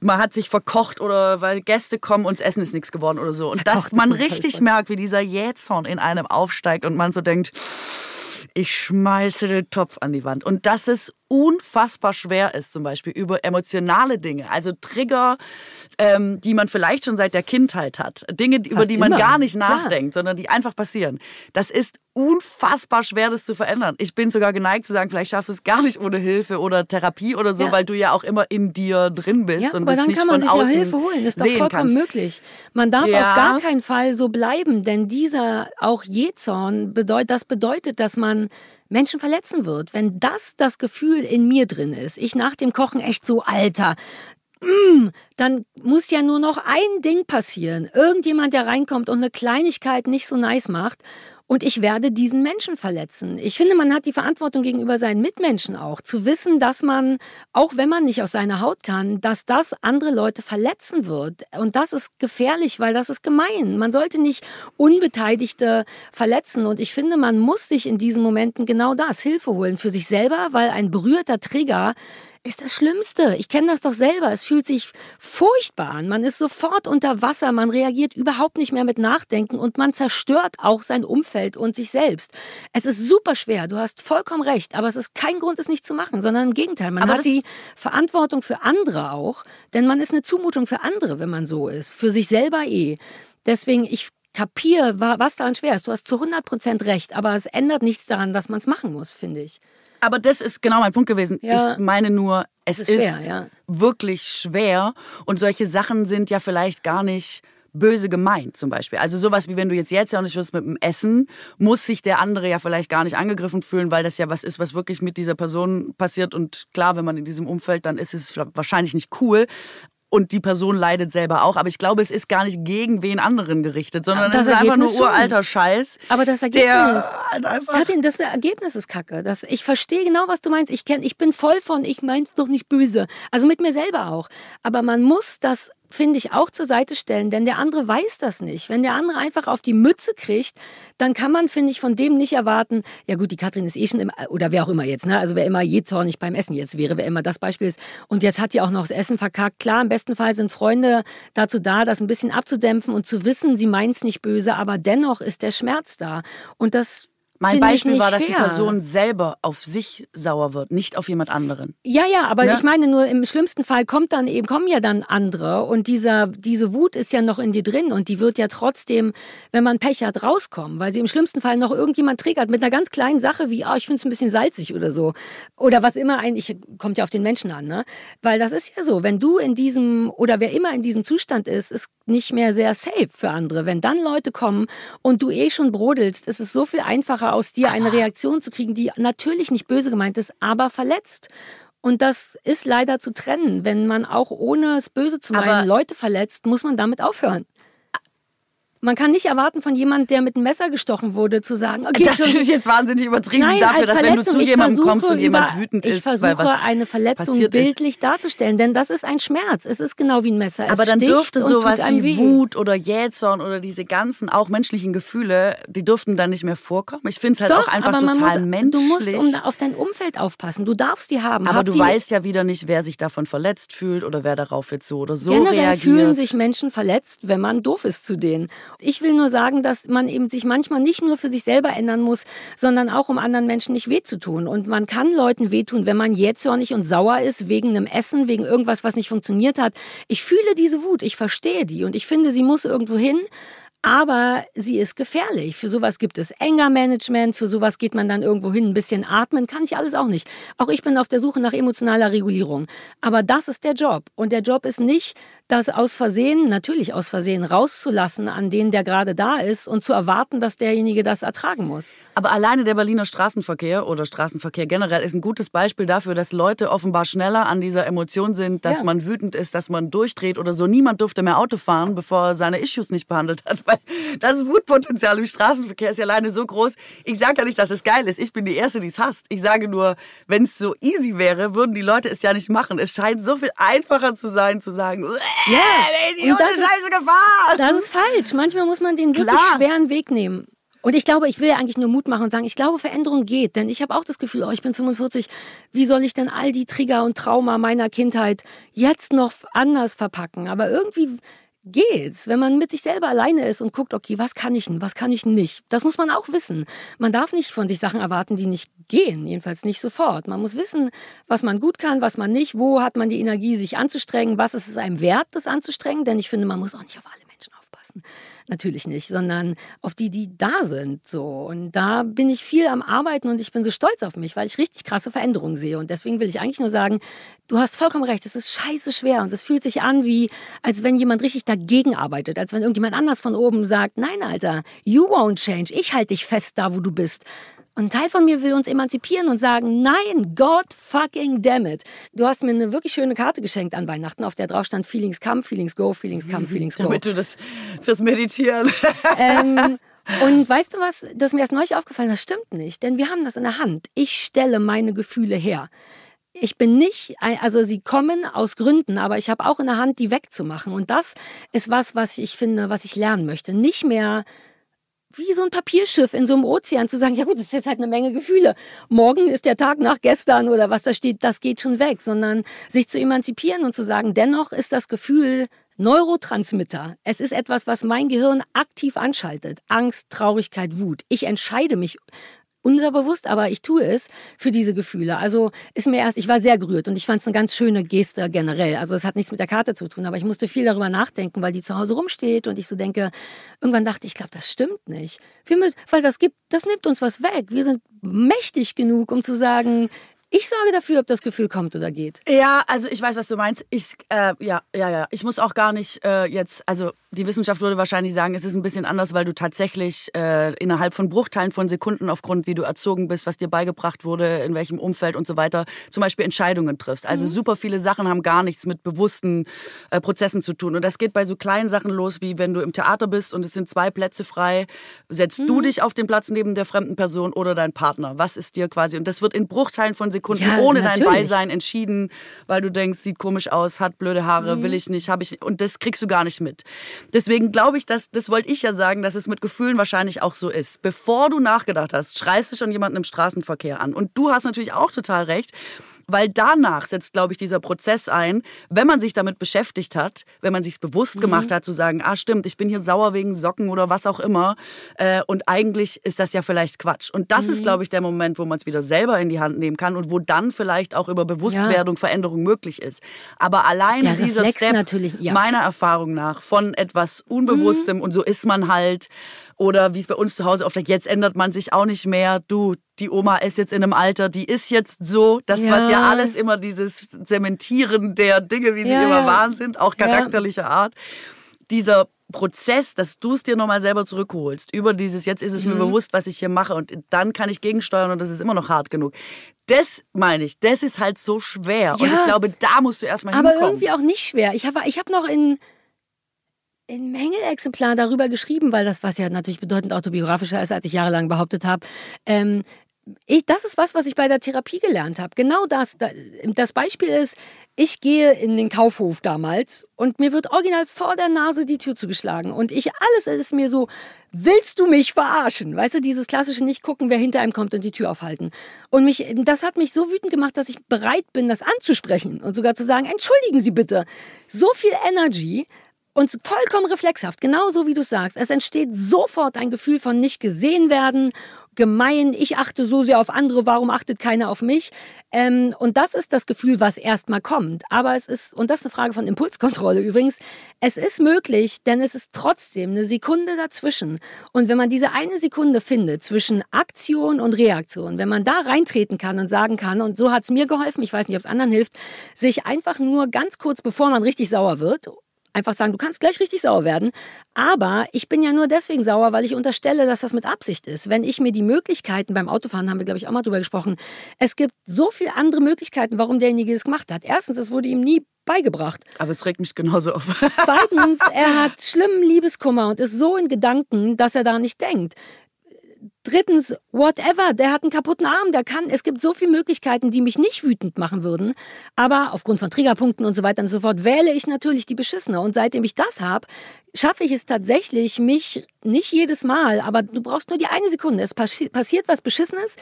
man hat sich verkocht oder weil Gäste kommen und das Essen ist nichts geworden oder so. Und dass man richtig merkt, wie dieser Jähzorn in einem aufsteigt und man so denkt, ich schmeiße den Topf an die Wand. Und dass es unfassbar schwer ist, zum Beispiel über emotionale Dinge, also Trigger, ähm, die man vielleicht schon seit der Kindheit hat, Dinge, Fast über die man immer. gar nicht Klar. nachdenkt, sondern die einfach passieren. Das ist unfassbar schwer, das zu verändern. Ich bin sogar geneigt zu sagen, vielleicht schaffst du es gar nicht ohne Hilfe oder Therapie oder so, ja. weil du ja auch immer in dir drin bist ja, und aber das dann nicht kann man sich ja Hilfe holen. Das ist doch vollkommen kannst. möglich. Man darf ja. auf gar keinen Fall so bleiben, denn dieser auch Jezorn bedeutet, das bedeutet, dass man Menschen verletzen wird. Wenn das das Gefühl in mir drin ist, ich nach dem Kochen echt so, Alter, dann muss ja nur noch ein Ding passieren. Irgendjemand, der reinkommt und eine Kleinigkeit nicht so nice macht und ich werde diesen Menschen verletzen. Ich finde, man hat die Verantwortung gegenüber seinen Mitmenschen auch, zu wissen, dass man, auch wenn man nicht aus seiner Haut kann, dass das andere Leute verletzen wird. Und das ist gefährlich, weil das ist gemein. Man sollte nicht Unbeteiligte verletzen. Und ich finde, man muss sich in diesen Momenten genau das, Hilfe holen für sich selber, weil ein berührter Trigger ist das Schlimmste. Ich kenne das doch selber. Es fühlt sich furchtbar an. Man ist sofort unter Wasser, man reagiert überhaupt nicht mehr mit Nachdenken und man zerstört auch sein Umfeld und sich selbst. Es ist super schwer, du hast vollkommen recht, aber es ist kein Grund, es nicht zu machen, sondern im Gegenteil. Man aber hat die Verantwortung für andere auch, denn man ist eine Zumutung für andere, wenn man so ist. Für sich selber eh. Deswegen, ich kapiere, was daran schwer ist. Du hast zu 100 Prozent recht, aber es ändert nichts daran, dass man es machen muss, finde ich. Aber das ist genau mein Punkt gewesen. Ja. Ich meine nur, es ist, ist schwer, ja. wirklich schwer und solche Sachen sind ja vielleicht gar nicht böse gemeint zum Beispiel. Also sowas wie wenn du jetzt jetzt ja nicht wirst mit dem Essen, muss sich der andere ja vielleicht gar nicht angegriffen fühlen, weil das ja was ist, was wirklich mit dieser Person passiert. Und klar, wenn man in diesem Umfeld, dann ist es wahrscheinlich nicht cool und die Person leidet selber auch. Aber ich glaube, es ist gar nicht gegen wen anderen gerichtet, sondern es ist einfach nur schon. uralter Scheiß. Aber das Ergebnis, halt Katrin, das Ergebnis ist kacke. Das, ich verstehe genau, was du meinst. Ich, kenn, ich bin voll von, ich mein's doch nicht böse. Also mit mir selber auch. Aber man muss das finde ich, auch zur Seite stellen, denn der andere weiß das nicht. Wenn der andere einfach auf die Mütze kriegt, dann kann man, finde ich, von dem nicht erwarten, ja gut, die Katrin ist eh schon immer, oder wer auch immer jetzt, ne? also wer immer je zornig beim Essen jetzt wäre, wer immer das Beispiel ist. Und jetzt hat die auch noch das Essen verkackt. Klar, im besten Fall sind Freunde dazu da, das ein bisschen abzudämpfen und zu wissen, sie meint es nicht böse, aber dennoch ist der Schmerz da. Und das mein Beispiel war, dass fair. die Person selber auf sich sauer wird, nicht auf jemand anderen. Ja, ja, aber ja? ich meine nur im schlimmsten Fall kommt dann eben kommen ja dann andere und dieser diese Wut ist ja noch in dir drin und die wird ja trotzdem, wenn man Pech hat, rauskommen, weil sie im schlimmsten Fall noch irgendjemand triggert mit einer ganz kleinen Sache wie, oh, ich finde es ein bisschen salzig oder so oder was immer eigentlich kommt ja auf den Menschen an, ne? Weil das ist ja so, wenn du in diesem oder wer immer in diesem Zustand ist, ist nicht mehr sehr safe für andere. Wenn dann Leute kommen und du eh schon brodelst, ist es so viel einfacher aus dir eine Reaktion zu kriegen, die natürlich nicht böse gemeint ist, aber verletzt. Und das ist leider zu trennen. Wenn man auch ohne es böse zu meinen aber Leute verletzt, muss man damit aufhören. Man kann nicht erwarten von jemandem, der mit einem Messer gestochen wurde, zu sagen, okay, das ist jetzt wahnsinnig übertrieben Nein, dafür, dass wenn du zu jemandem kommst und jemand wütend ist, ich versuche eine Verletzung bildlich ist. darzustellen, denn das ist ein Schmerz. Es ist genau wie ein Messer. Es Aber dann dürfte sowas wie weh. Wut oder Jähzorn oder diese ganzen auch menschlichen Gefühle, die dürften dann nicht mehr vorkommen. Ich finde es halt Doch, auch einfach total muss, menschlich. Du musst um, auf dein Umfeld aufpassen. Du darfst die haben. Aber Hab du weißt ja wieder nicht, wer sich davon verletzt fühlt oder wer darauf jetzt so oder so generell reagiert. fühlen sich Menschen verletzt, wenn man doof ist zu denen. Ich will nur sagen dass man eben sich manchmal nicht nur für sich selber ändern muss, sondern auch um anderen Menschen nicht weh zu tun. Und man kann Leuten wehtun, wenn man jähzornig und sauer ist wegen einem Essen, wegen irgendwas, was nicht funktioniert hat. Ich fühle diese Wut, ich verstehe die und ich finde, sie muss irgendwo hin. Aber sie ist gefährlich. Für sowas gibt es Anger-Management, für sowas geht man dann irgendwo hin, ein bisschen atmen, kann ich alles auch nicht. Auch ich bin auf der Suche nach emotionaler Regulierung. Aber das ist der Job. Und der Job ist nicht, das aus Versehen, natürlich aus Versehen, rauszulassen an den, der gerade da ist und zu erwarten, dass derjenige das ertragen muss. Aber alleine der Berliner Straßenverkehr oder Straßenverkehr generell ist ein gutes Beispiel dafür, dass Leute offenbar schneller an dieser Emotion sind, dass ja. man wütend ist, dass man durchdreht oder so. Niemand durfte mehr Auto fahren, bevor er seine Issues nicht behandelt hat, weil das Wutpotenzial im Straßenverkehr ist ja alleine so groß. Ich sage ja nicht, dass es geil ist. Ich bin die Erste, die es hasst. Ich sage nur, wenn es so easy wäre, würden die Leute es ja nicht machen. Es scheint so viel einfacher zu sein, zu sagen, ja, die und das ist scheiße Gefahr. Das ist falsch. Manchmal muss man den wirklich Klar. schweren Weg nehmen. Und ich glaube, ich will ja eigentlich nur Mut machen und sagen, ich glaube, Veränderung geht. Denn ich habe auch das Gefühl, oh, ich bin 45, wie soll ich denn all die Trigger und Trauma meiner Kindheit jetzt noch anders verpacken? Aber irgendwie geht's, wenn man mit sich selber alleine ist und guckt, okay, was kann ich denn, was kann ich nicht? Das muss man auch wissen. Man darf nicht von sich Sachen erwarten, die nicht gehen, jedenfalls nicht sofort. Man muss wissen, was man gut kann, was man nicht, wo hat man die Energie, sich anzustrengen, was ist es einem wert, das anzustrengen, denn ich finde, man muss auch nicht auf alle Menschen aufpassen natürlich nicht, sondern auf die, die da sind. So. Und da bin ich viel am Arbeiten und ich bin so stolz auf mich, weil ich richtig krasse Veränderungen sehe. Und deswegen will ich eigentlich nur sagen, du hast vollkommen recht, es ist scheiße schwer und es fühlt sich an wie, als wenn jemand richtig dagegen arbeitet, als wenn irgendjemand anders von oben sagt, nein, Alter, you won't change, ich halte dich fest da, wo du bist. Und ein Teil von mir will uns emanzipieren und sagen, nein, God fucking damn it. Du hast mir eine wirklich schöne Karte geschenkt an Weihnachten, auf der drauf stand Feelings come, Feelings go, Feelings come, Feelings go. Damit du das fürs Meditieren. Ähm, und weißt du was, das ist mir erst neulich aufgefallen, das stimmt nicht, denn wir haben das in der Hand. Ich stelle meine Gefühle her. Ich bin nicht, also sie kommen aus Gründen, aber ich habe auch in der Hand, die wegzumachen. Und das ist was, was ich finde, was ich lernen möchte. Nicht mehr wie so ein Papierschiff in so einem Ozean zu sagen, ja gut, das ist jetzt halt eine Menge Gefühle. Morgen ist der Tag nach gestern oder was da steht, das geht schon weg, sondern sich zu emanzipieren und zu sagen, dennoch ist das Gefühl Neurotransmitter. Es ist etwas, was mein Gehirn aktiv anschaltet. Angst, Traurigkeit, Wut. Ich entscheide mich unterbewusst, aber ich tue es für diese Gefühle. Also ist mir erst, ich war sehr gerührt und ich fand es eine ganz schöne Geste generell. Also es hat nichts mit der Karte zu tun, aber ich musste viel darüber nachdenken, weil die zu Hause rumsteht und ich so denke, irgendwann dachte ich, ich glaube, das stimmt nicht. Müssen, weil das gibt, das nimmt uns was weg. Wir sind mächtig genug, um zu sagen, Ich sorge dafür, ob das Gefühl kommt oder geht. Ja, also ich weiß, was du meinst. Ich, äh, ja, ja, ja. Ich muss auch gar nicht äh, jetzt, also die Wissenschaft würde wahrscheinlich sagen, es ist ein bisschen anders, weil du tatsächlich äh, innerhalb von Bruchteilen von Sekunden aufgrund, wie du erzogen bist, was dir beigebracht wurde, in welchem Umfeld und so weiter, zum Beispiel Entscheidungen triffst. Also mhm. super viele Sachen haben gar nichts mit bewussten äh, Prozessen zu tun. Und das geht bei so kleinen Sachen los, wie wenn du im Theater bist und es sind zwei Plätze frei, setzt mhm. du dich auf den Platz neben der fremden Person oder dein Partner. Was ist dir quasi? Und das wird in Bruchteilen von Sekunden ja, ohne natürlich. dein Beisein entschieden, weil du denkst, sieht komisch aus, hat blöde Haare, mhm. will ich nicht, habe ich und das kriegst du gar nicht mit. Deswegen glaube ich, dass, das wollte ich ja sagen, dass es mit Gefühlen wahrscheinlich auch so ist. Bevor du nachgedacht hast, schreist du schon jemanden im Straßenverkehr an. Und du hast natürlich auch total recht weil danach setzt, glaube ich, dieser Prozess ein, wenn man sich damit beschäftigt hat, wenn man sich bewusst mhm. gemacht hat, zu sagen, ah stimmt, ich bin hier sauer wegen Socken oder was auch immer. Äh, und eigentlich ist das ja vielleicht Quatsch. Und das mhm. ist, glaube ich, der Moment, wo man es wieder selber in die Hand nehmen kann und wo dann vielleicht auch über Bewusstwerdung ja. Veränderung möglich ist. Aber allein der dieser Reflex Step, ja. meiner Erfahrung nach, von etwas Unbewusstem mhm. und so ist man halt, oder wie es bei uns zu Hause oft sagt, jetzt ändert man sich auch nicht mehr. Du, die Oma ist jetzt in einem Alter, die ist jetzt so. Das, ja. was ja alles immer dieses Zementieren der Dinge, wie sie ja, immer ja. waren sind, auch charakterlicher Art. Dieser Prozess, dass du es dir nochmal selber zurückholst, über dieses, jetzt ist es mhm. mir bewusst, was ich hier mache und dann kann ich gegensteuern und das ist immer noch hart genug. Das meine ich, das ist halt so schwer. Und ich glaube, da musst du erstmal hinkommen. Aber irgendwie auch nicht schwer. Ich habe ich hab noch in in Mängelexemplar darüber geschrieben, weil das was ja natürlich bedeutend autobiografischer ist, als ich jahrelang behauptet habe. Ähm, ich, das ist was, was ich bei der Therapie gelernt habe. Genau das. Das Beispiel ist, ich gehe in den Kaufhof damals und mir wird original vor der Nase die Tür zugeschlagen. Und ich, alles ist mir so, willst du mich verarschen? Weißt du, dieses klassische nicht gucken, wer hinter einem kommt und die Tür aufhalten. Und mich, das hat mich so wütend gemacht, dass ich bereit bin, das anzusprechen und sogar zu sagen, entschuldigen Sie bitte. So viel Energy und vollkommen reflexhaft, genauso wie du sagst. Es entsteht sofort ein Gefühl von nicht gesehen werden, gemein, ich achte so sehr auf andere, warum achtet keiner auf mich? Ähm, und das ist das Gefühl, was erstmal kommt. Aber es ist, und das ist eine Frage von Impulskontrolle übrigens, es ist möglich, denn es ist trotzdem eine Sekunde dazwischen. Und wenn man diese eine Sekunde findet zwischen Aktion und Reaktion, wenn man da reintreten kann und sagen kann, und so hat es mir geholfen, ich weiß nicht, ob es anderen hilft, sich einfach nur ganz kurz, bevor man richtig sauer wird, einfach sagen, du kannst gleich richtig sauer werden. Aber ich bin ja nur deswegen sauer, weil ich unterstelle, dass das mit Absicht ist. Wenn ich mir die Möglichkeiten beim Autofahren, haben wir, glaube ich, auch mal drüber gesprochen, es gibt so viele andere Möglichkeiten, warum derjenige das gemacht hat. Erstens, es wurde ihm nie beigebracht. Aber es regt mich genauso auf. Zweitens, er hat schlimmen Liebeskummer und ist so in Gedanken, dass er da nicht denkt. Drittens, whatever, der hat einen kaputten Arm, der kann, es gibt so viele Möglichkeiten, die mich nicht wütend machen würden, aber aufgrund von Triggerpunkten und so weiter und so fort wähle ich natürlich die beschissene. Und seitdem ich das habe, schaffe ich es tatsächlich, mich nicht jedes Mal, aber du brauchst nur die eine Sekunde, es passi passiert was beschissenes,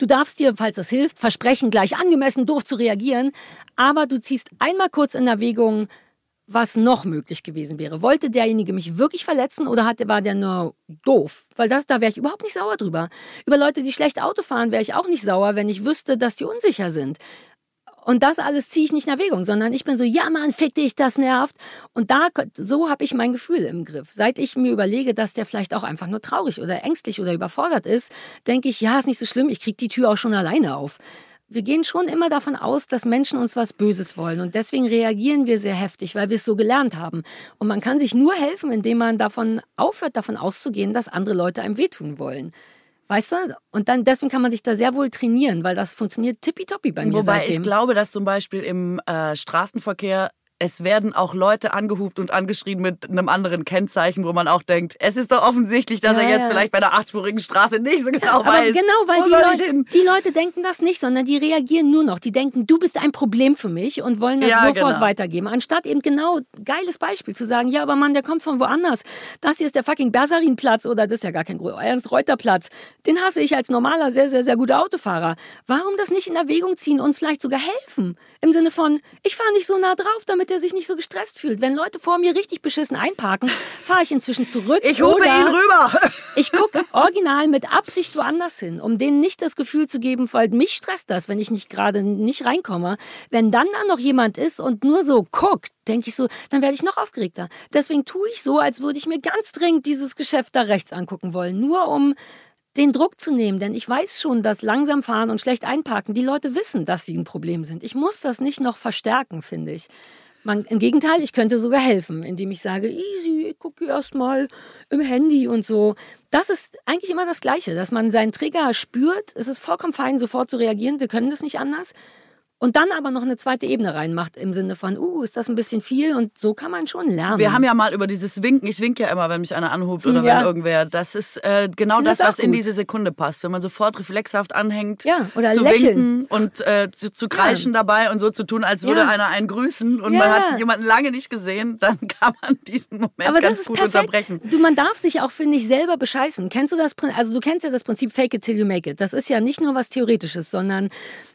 du darfst dir, falls das hilft, versprechen, gleich angemessen doof zu reagieren, aber du ziehst einmal kurz in Erwägung, was noch möglich gewesen wäre. Wollte derjenige mich wirklich verletzen oder hatte, war der nur doof? Weil das, da wäre ich überhaupt nicht sauer drüber. Über Leute, die schlecht Auto fahren, wäre ich auch nicht sauer, wenn ich wüsste, dass die unsicher sind. Und das alles ziehe ich nicht in Erwägung, sondern ich bin so, ja Mann, fick dich, das nervt. Und da, so habe ich mein Gefühl im Griff. Seit ich mir überlege, dass der vielleicht auch einfach nur traurig oder ängstlich oder überfordert ist, denke ich, ja, ist nicht so schlimm, ich kriege die Tür auch schon alleine auf wir gehen schon immer davon aus, dass Menschen uns was Böses wollen. Und deswegen reagieren wir sehr heftig, weil wir es so gelernt haben. Und man kann sich nur helfen, indem man davon aufhört, davon auszugehen, dass andere Leute einem wehtun wollen. Weißt du? Und dann deswegen kann man sich da sehr wohl trainieren, weil das funktioniert tippitoppi bei mir. Wobei seitdem. ich glaube, dass zum Beispiel im äh, Straßenverkehr es werden auch Leute angehupt und angeschrien mit einem anderen Kennzeichen, wo man auch denkt, es ist doch offensichtlich, dass ja, er jetzt ja. vielleicht bei einer achtspurigen Straße nicht so genau ja, weiß. Genau, weil die Leute, die Leute, denken das nicht, sondern die reagieren nur noch. Die denken, du bist ein Problem für mich und wollen das sofort genau. weitergeben. Anstatt eben genau, geiles Beispiel zu sagen, ja, aber Mann, der kommt von woanders. Das hier ist der fucking Bersarinplatz oder das ist ja gar kein Ernst-Reuter-Platz. Den hasse ich als normaler, sehr, sehr, sehr guter Autofahrer. Warum das nicht in Erwägung ziehen und vielleicht sogar helfen? Im Sinne von, ich fahre nicht so nah drauf, damit der sich nicht so gestresst fühlt. Wenn Leute vor mir richtig beschissen einparken, fahre ich inzwischen zurück. Ich hupe ihn rüber. ich gucke original mit Absicht woanders hin, um denen nicht das Gefühl zu geben, weil mich stresst das, wenn ich nicht gerade nicht reinkomme. Wenn dann da noch jemand ist und nur so guckt, denke ich so, dann werde ich noch aufgeregter. Deswegen tue ich so, als würde ich mir ganz dringend dieses Geschäft da rechts angucken wollen, nur um den Druck zu nehmen, denn ich weiß schon, dass langsam fahren und schlecht einparken, die Leute wissen, dass sie ein Problem sind. Ich muss das nicht noch verstärken, finde ich. Man, Im Gegenteil, ich könnte sogar helfen, indem ich sage, easy, ich gucke erst mal im Handy und so. Das ist eigentlich immer das Gleiche, dass man seinen Trigger spürt. Es ist vollkommen fein, sofort zu reagieren. Wir können das nicht anders und dann aber noch eine zweite Ebene reinmacht im Sinne von, uh, ist das ein bisschen viel und so kann man schon lernen. Wir haben ja mal über dieses Winken, ich winke ja immer, wenn mich einer anhubt oder ja. wenn irgendwer, das ist äh, genau das, das was gut. in diese Sekunde passt, wenn man sofort reflexhaft anhängt, ja, oder zu lächeln. winken und äh, zu, zu, kreischen ja. dabei und so zu tun, als würde einer einen grüßen und man hat jemanden lange nicht gesehen, dann kann man diesen Moment aber ganz gut perfekt. unterbrechen. Du, man darf sich auch, finde ich, selber bescheißen. Kennst du das, also du kennst ja das Prinzip Fake it till you make it. Das ist ja nicht nur was Theoretisches, sondern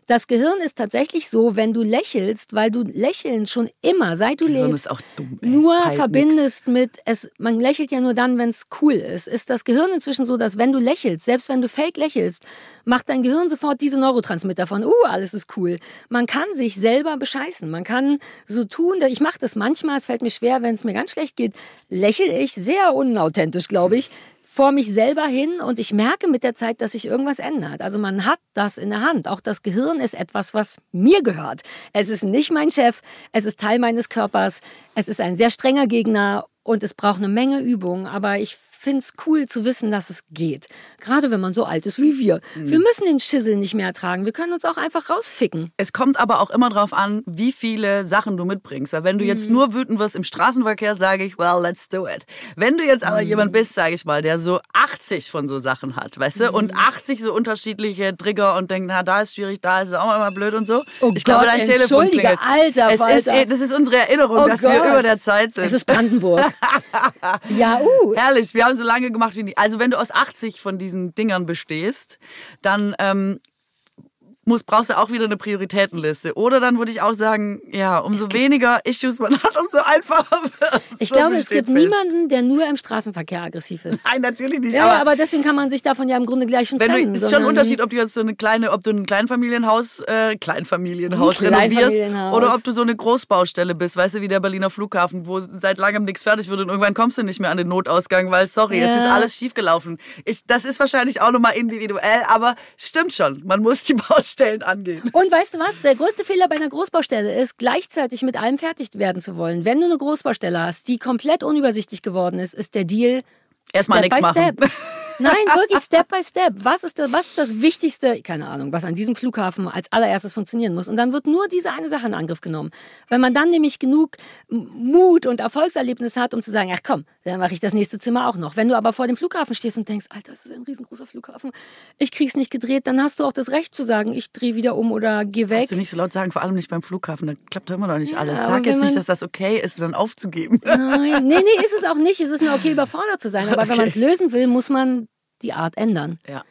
das Gehirn ist tatsächlich so, wenn du lächelst, weil du Lächeln schon immer, seit du Gehirn lebst, dumm, nur verbindest nix. mit, es, man lächelt ja nur dann, wenn es cool ist, ist das Gehirn inzwischen so, dass wenn du lächelst, selbst wenn du fake lächelst, macht dein Gehirn sofort diese Neurotransmitter von, uh, alles ist cool. Man kann sich selber bescheißen. Man kann so tun, ich mache das manchmal, es fällt mir schwer, wenn es mir ganz schlecht geht, lächel ich sehr unauthentisch, glaube ich, vor mich selber hin und ich merke mit der Zeit, dass sich irgendwas ändert. Also man hat das in der Hand. Auch das Gehirn ist etwas, was mir gehört. Es ist nicht mein Chef, es ist Teil meines Körpers, es ist ein sehr strenger Gegner und es braucht eine Menge Übung. Aber ich finde es cool zu wissen, dass es geht. Gerade wenn man so alt ist wie wir. Mhm. Wir müssen den Schissel nicht mehr tragen. Wir können uns auch einfach rausficken. Es kommt aber auch immer darauf an, wie viele Sachen du mitbringst. Weil wenn du mhm. jetzt nur wütend wirst im Straßenverkehr, sage ich, well, let's do it. Wenn du jetzt aber mhm. jemand bist, sage ich mal, der so 80 von so Sachen hat, weißt du, und 80 mhm. so unterschiedliche Trigger und denkt, na, da ist schwierig, da ist es auch immer blöd und so. Oh ich Gott, glaube, dein Telefon klingelt. Alter, es ist, das ist unsere Erinnerung, oh dass Gott. wir über der Zeit sind. Es ist Brandenburg. ja, uh. Herrlich, wir haben so lange gemacht wie nie. Also wenn du aus 80 von diesen Dingern bestehst, dann ähm, muss, brauchst du auch wieder eine Prioritätenliste. Oder dann würde ich auch sagen, ja, umso weniger Issues man hat, umso einfacher wird Ich so glaube, es gibt fest. niemanden, der nur im Straßenverkehr aggressiv ist. Nein, natürlich nicht. Ja, aber, aber deswegen kann man sich davon ja im Grunde gleich schon trennen. Es ist schon ein Unterschied, ob du jetzt so eine kleine, ob du ein Kleinfamilienhaus, äh, Kleinfamilienhaus ein renovierst oder ob du so eine Großbaustelle bist, weißt du, wie der Berliner Flughafen, wo seit langem nichts fertig wird und irgendwann kommst du nicht mehr an den Notausgang, weil, sorry, ja. jetzt ist alles schiefgelaufen. Ich, das ist wahrscheinlich auch nochmal individuell, aber stimmt schon. Man muss die Baustelle Baustellen angehen. Und weißt du was? Der größte Fehler bei einer Großbaustelle ist, gleichzeitig mit allem fertig werden zu wollen. Wenn du eine Großbaustelle hast, die komplett unübersichtlich geworden ist, ist der Deal Erstmal nichts machen. Step. Nein, wirklich Step by Step. Was ist, das, was ist das Wichtigste, keine Ahnung, was an diesem Flughafen als allererstes funktionieren muss? Und dann wird nur diese eine Sache in Angriff genommen. Wenn man dann nämlich genug Mut und Erfolgserlebnis hat, um zu sagen, ach komm, dann mache ich das nächste Zimmer auch noch. Wenn du aber vor dem Flughafen stehst und denkst, Alter, das ist ein riesengroßer Flughafen, ich krieg's nicht gedreht, dann hast du auch das Recht zu sagen, ich drehe wieder um oder geh weg. Kannst du nicht so laut sagen, vor allem nicht beim Flughafen, da klappt immer noch nicht ja, alles. Sag jetzt nicht, dass das okay ist, dann aufzugeben. Nein, nee, nee, ist es auch nicht. Es ist nur okay, überfordert zu sein. Aber okay. wenn man es lösen will, muss man die Art ändern. Ja.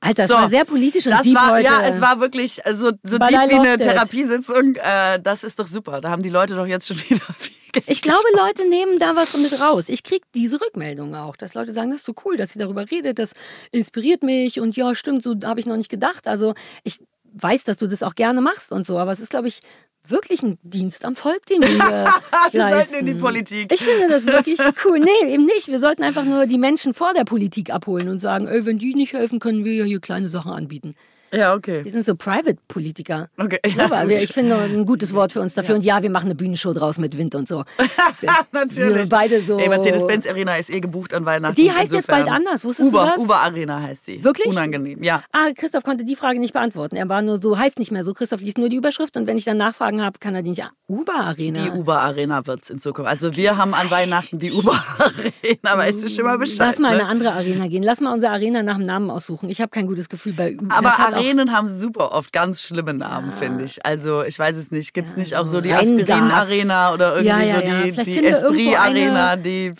Alter, das so, war sehr politisch und das deep war, heute. Ja, es war wirklich so, so deep wie eine Therapiesitzung. Äh, das ist doch super. Da haben die Leute doch jetzt schon wieder viel Geld Ich glaube, Leute nehmen da was mit raus. Ich kriege diese Rückmeldung auch, dass Leute sagen, das ist so cool, dass sie darüber redet, das inspiriert mich und ja, stimmt, so habe ich noch nicht gedacht. Also ich weiß, dass du das auch gerne machst und so, aber es ist, glaube ich, wirklich ein Dienst am Volk, den wir wir leisten. sollten in die Politik. Ich finde das wirklich cool. Nee, eben nicht. Wir sollten einfach nur die Menschen vor der Politik abholen und sagen, ey, wenn die nicht helfen, können wir ja hier kleine Sachen anbieten. Ja, okay. Wir sind so Private-Politiker. Okay. Ja, ja, ich finde ein gutes Wort für uns dafür. Ja. Und ja, wir machen eine Bühnenshow draus mit Wind und so. Natürlich. Wir beide so. Ey, Mercedes-Benz Arena ist eh gebucht an Weihnachten. Die heißt Insofern. jetzt bald anders. Wusstest Uber, du das? Uber Arena heißt sie. Wirklich? Unangenehm, ja. Ah, Christoph konnte die Frage nicht beantworten. Er war nur so, heißt nicht mehr so. Christoph liest nur die Überschrift und wenn ich dann Nachfragen habe, kann er die nicht. Uber Arena. Die Uber Arena wird es in Zukunft. Also wir haben an Weihnachten die Uber Arena. Weißt du schon mal Bescheid? Lass mal ne? eine andere Arena gehen. Lass mal unsere Arena nach dem Namen aussuchen. Ich habe kein gutes Gefühl bei Uber. Aber Arenen haben super oft ganz schlimme Namen, finde ich. Also ich weiß es nicht. Gibt es nicht auch so die Aspirin-Arena oder irgendwie ja, so die, die Esprit-Arena, die...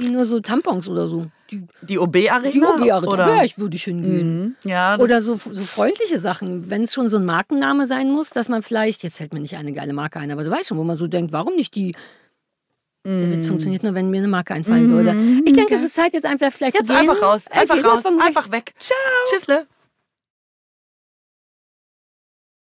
Die nur so Tampons oder so. Die, die OB-Arena? Die OB-Arena, ja, ich würde ich hingehen. Mhm. Ja, oder so, so freundliche Sachen, wenn es schon so ein Markenname sein muss, dass man vielleicht, jetzt fällt mir nicht eine geile Marke ein, aber du weißt schon, wo man so denkt, warum nicht die der Witz mhm. funktioniert nur, wenn mir eine Marke einfallen würde. Ich denke, okay. es ist Zeit, jetzt einfach vielleicht jetzt zu gehen. einfach raus. Einfach okay, raus. Einfach weg. Ciao. Tschüssle.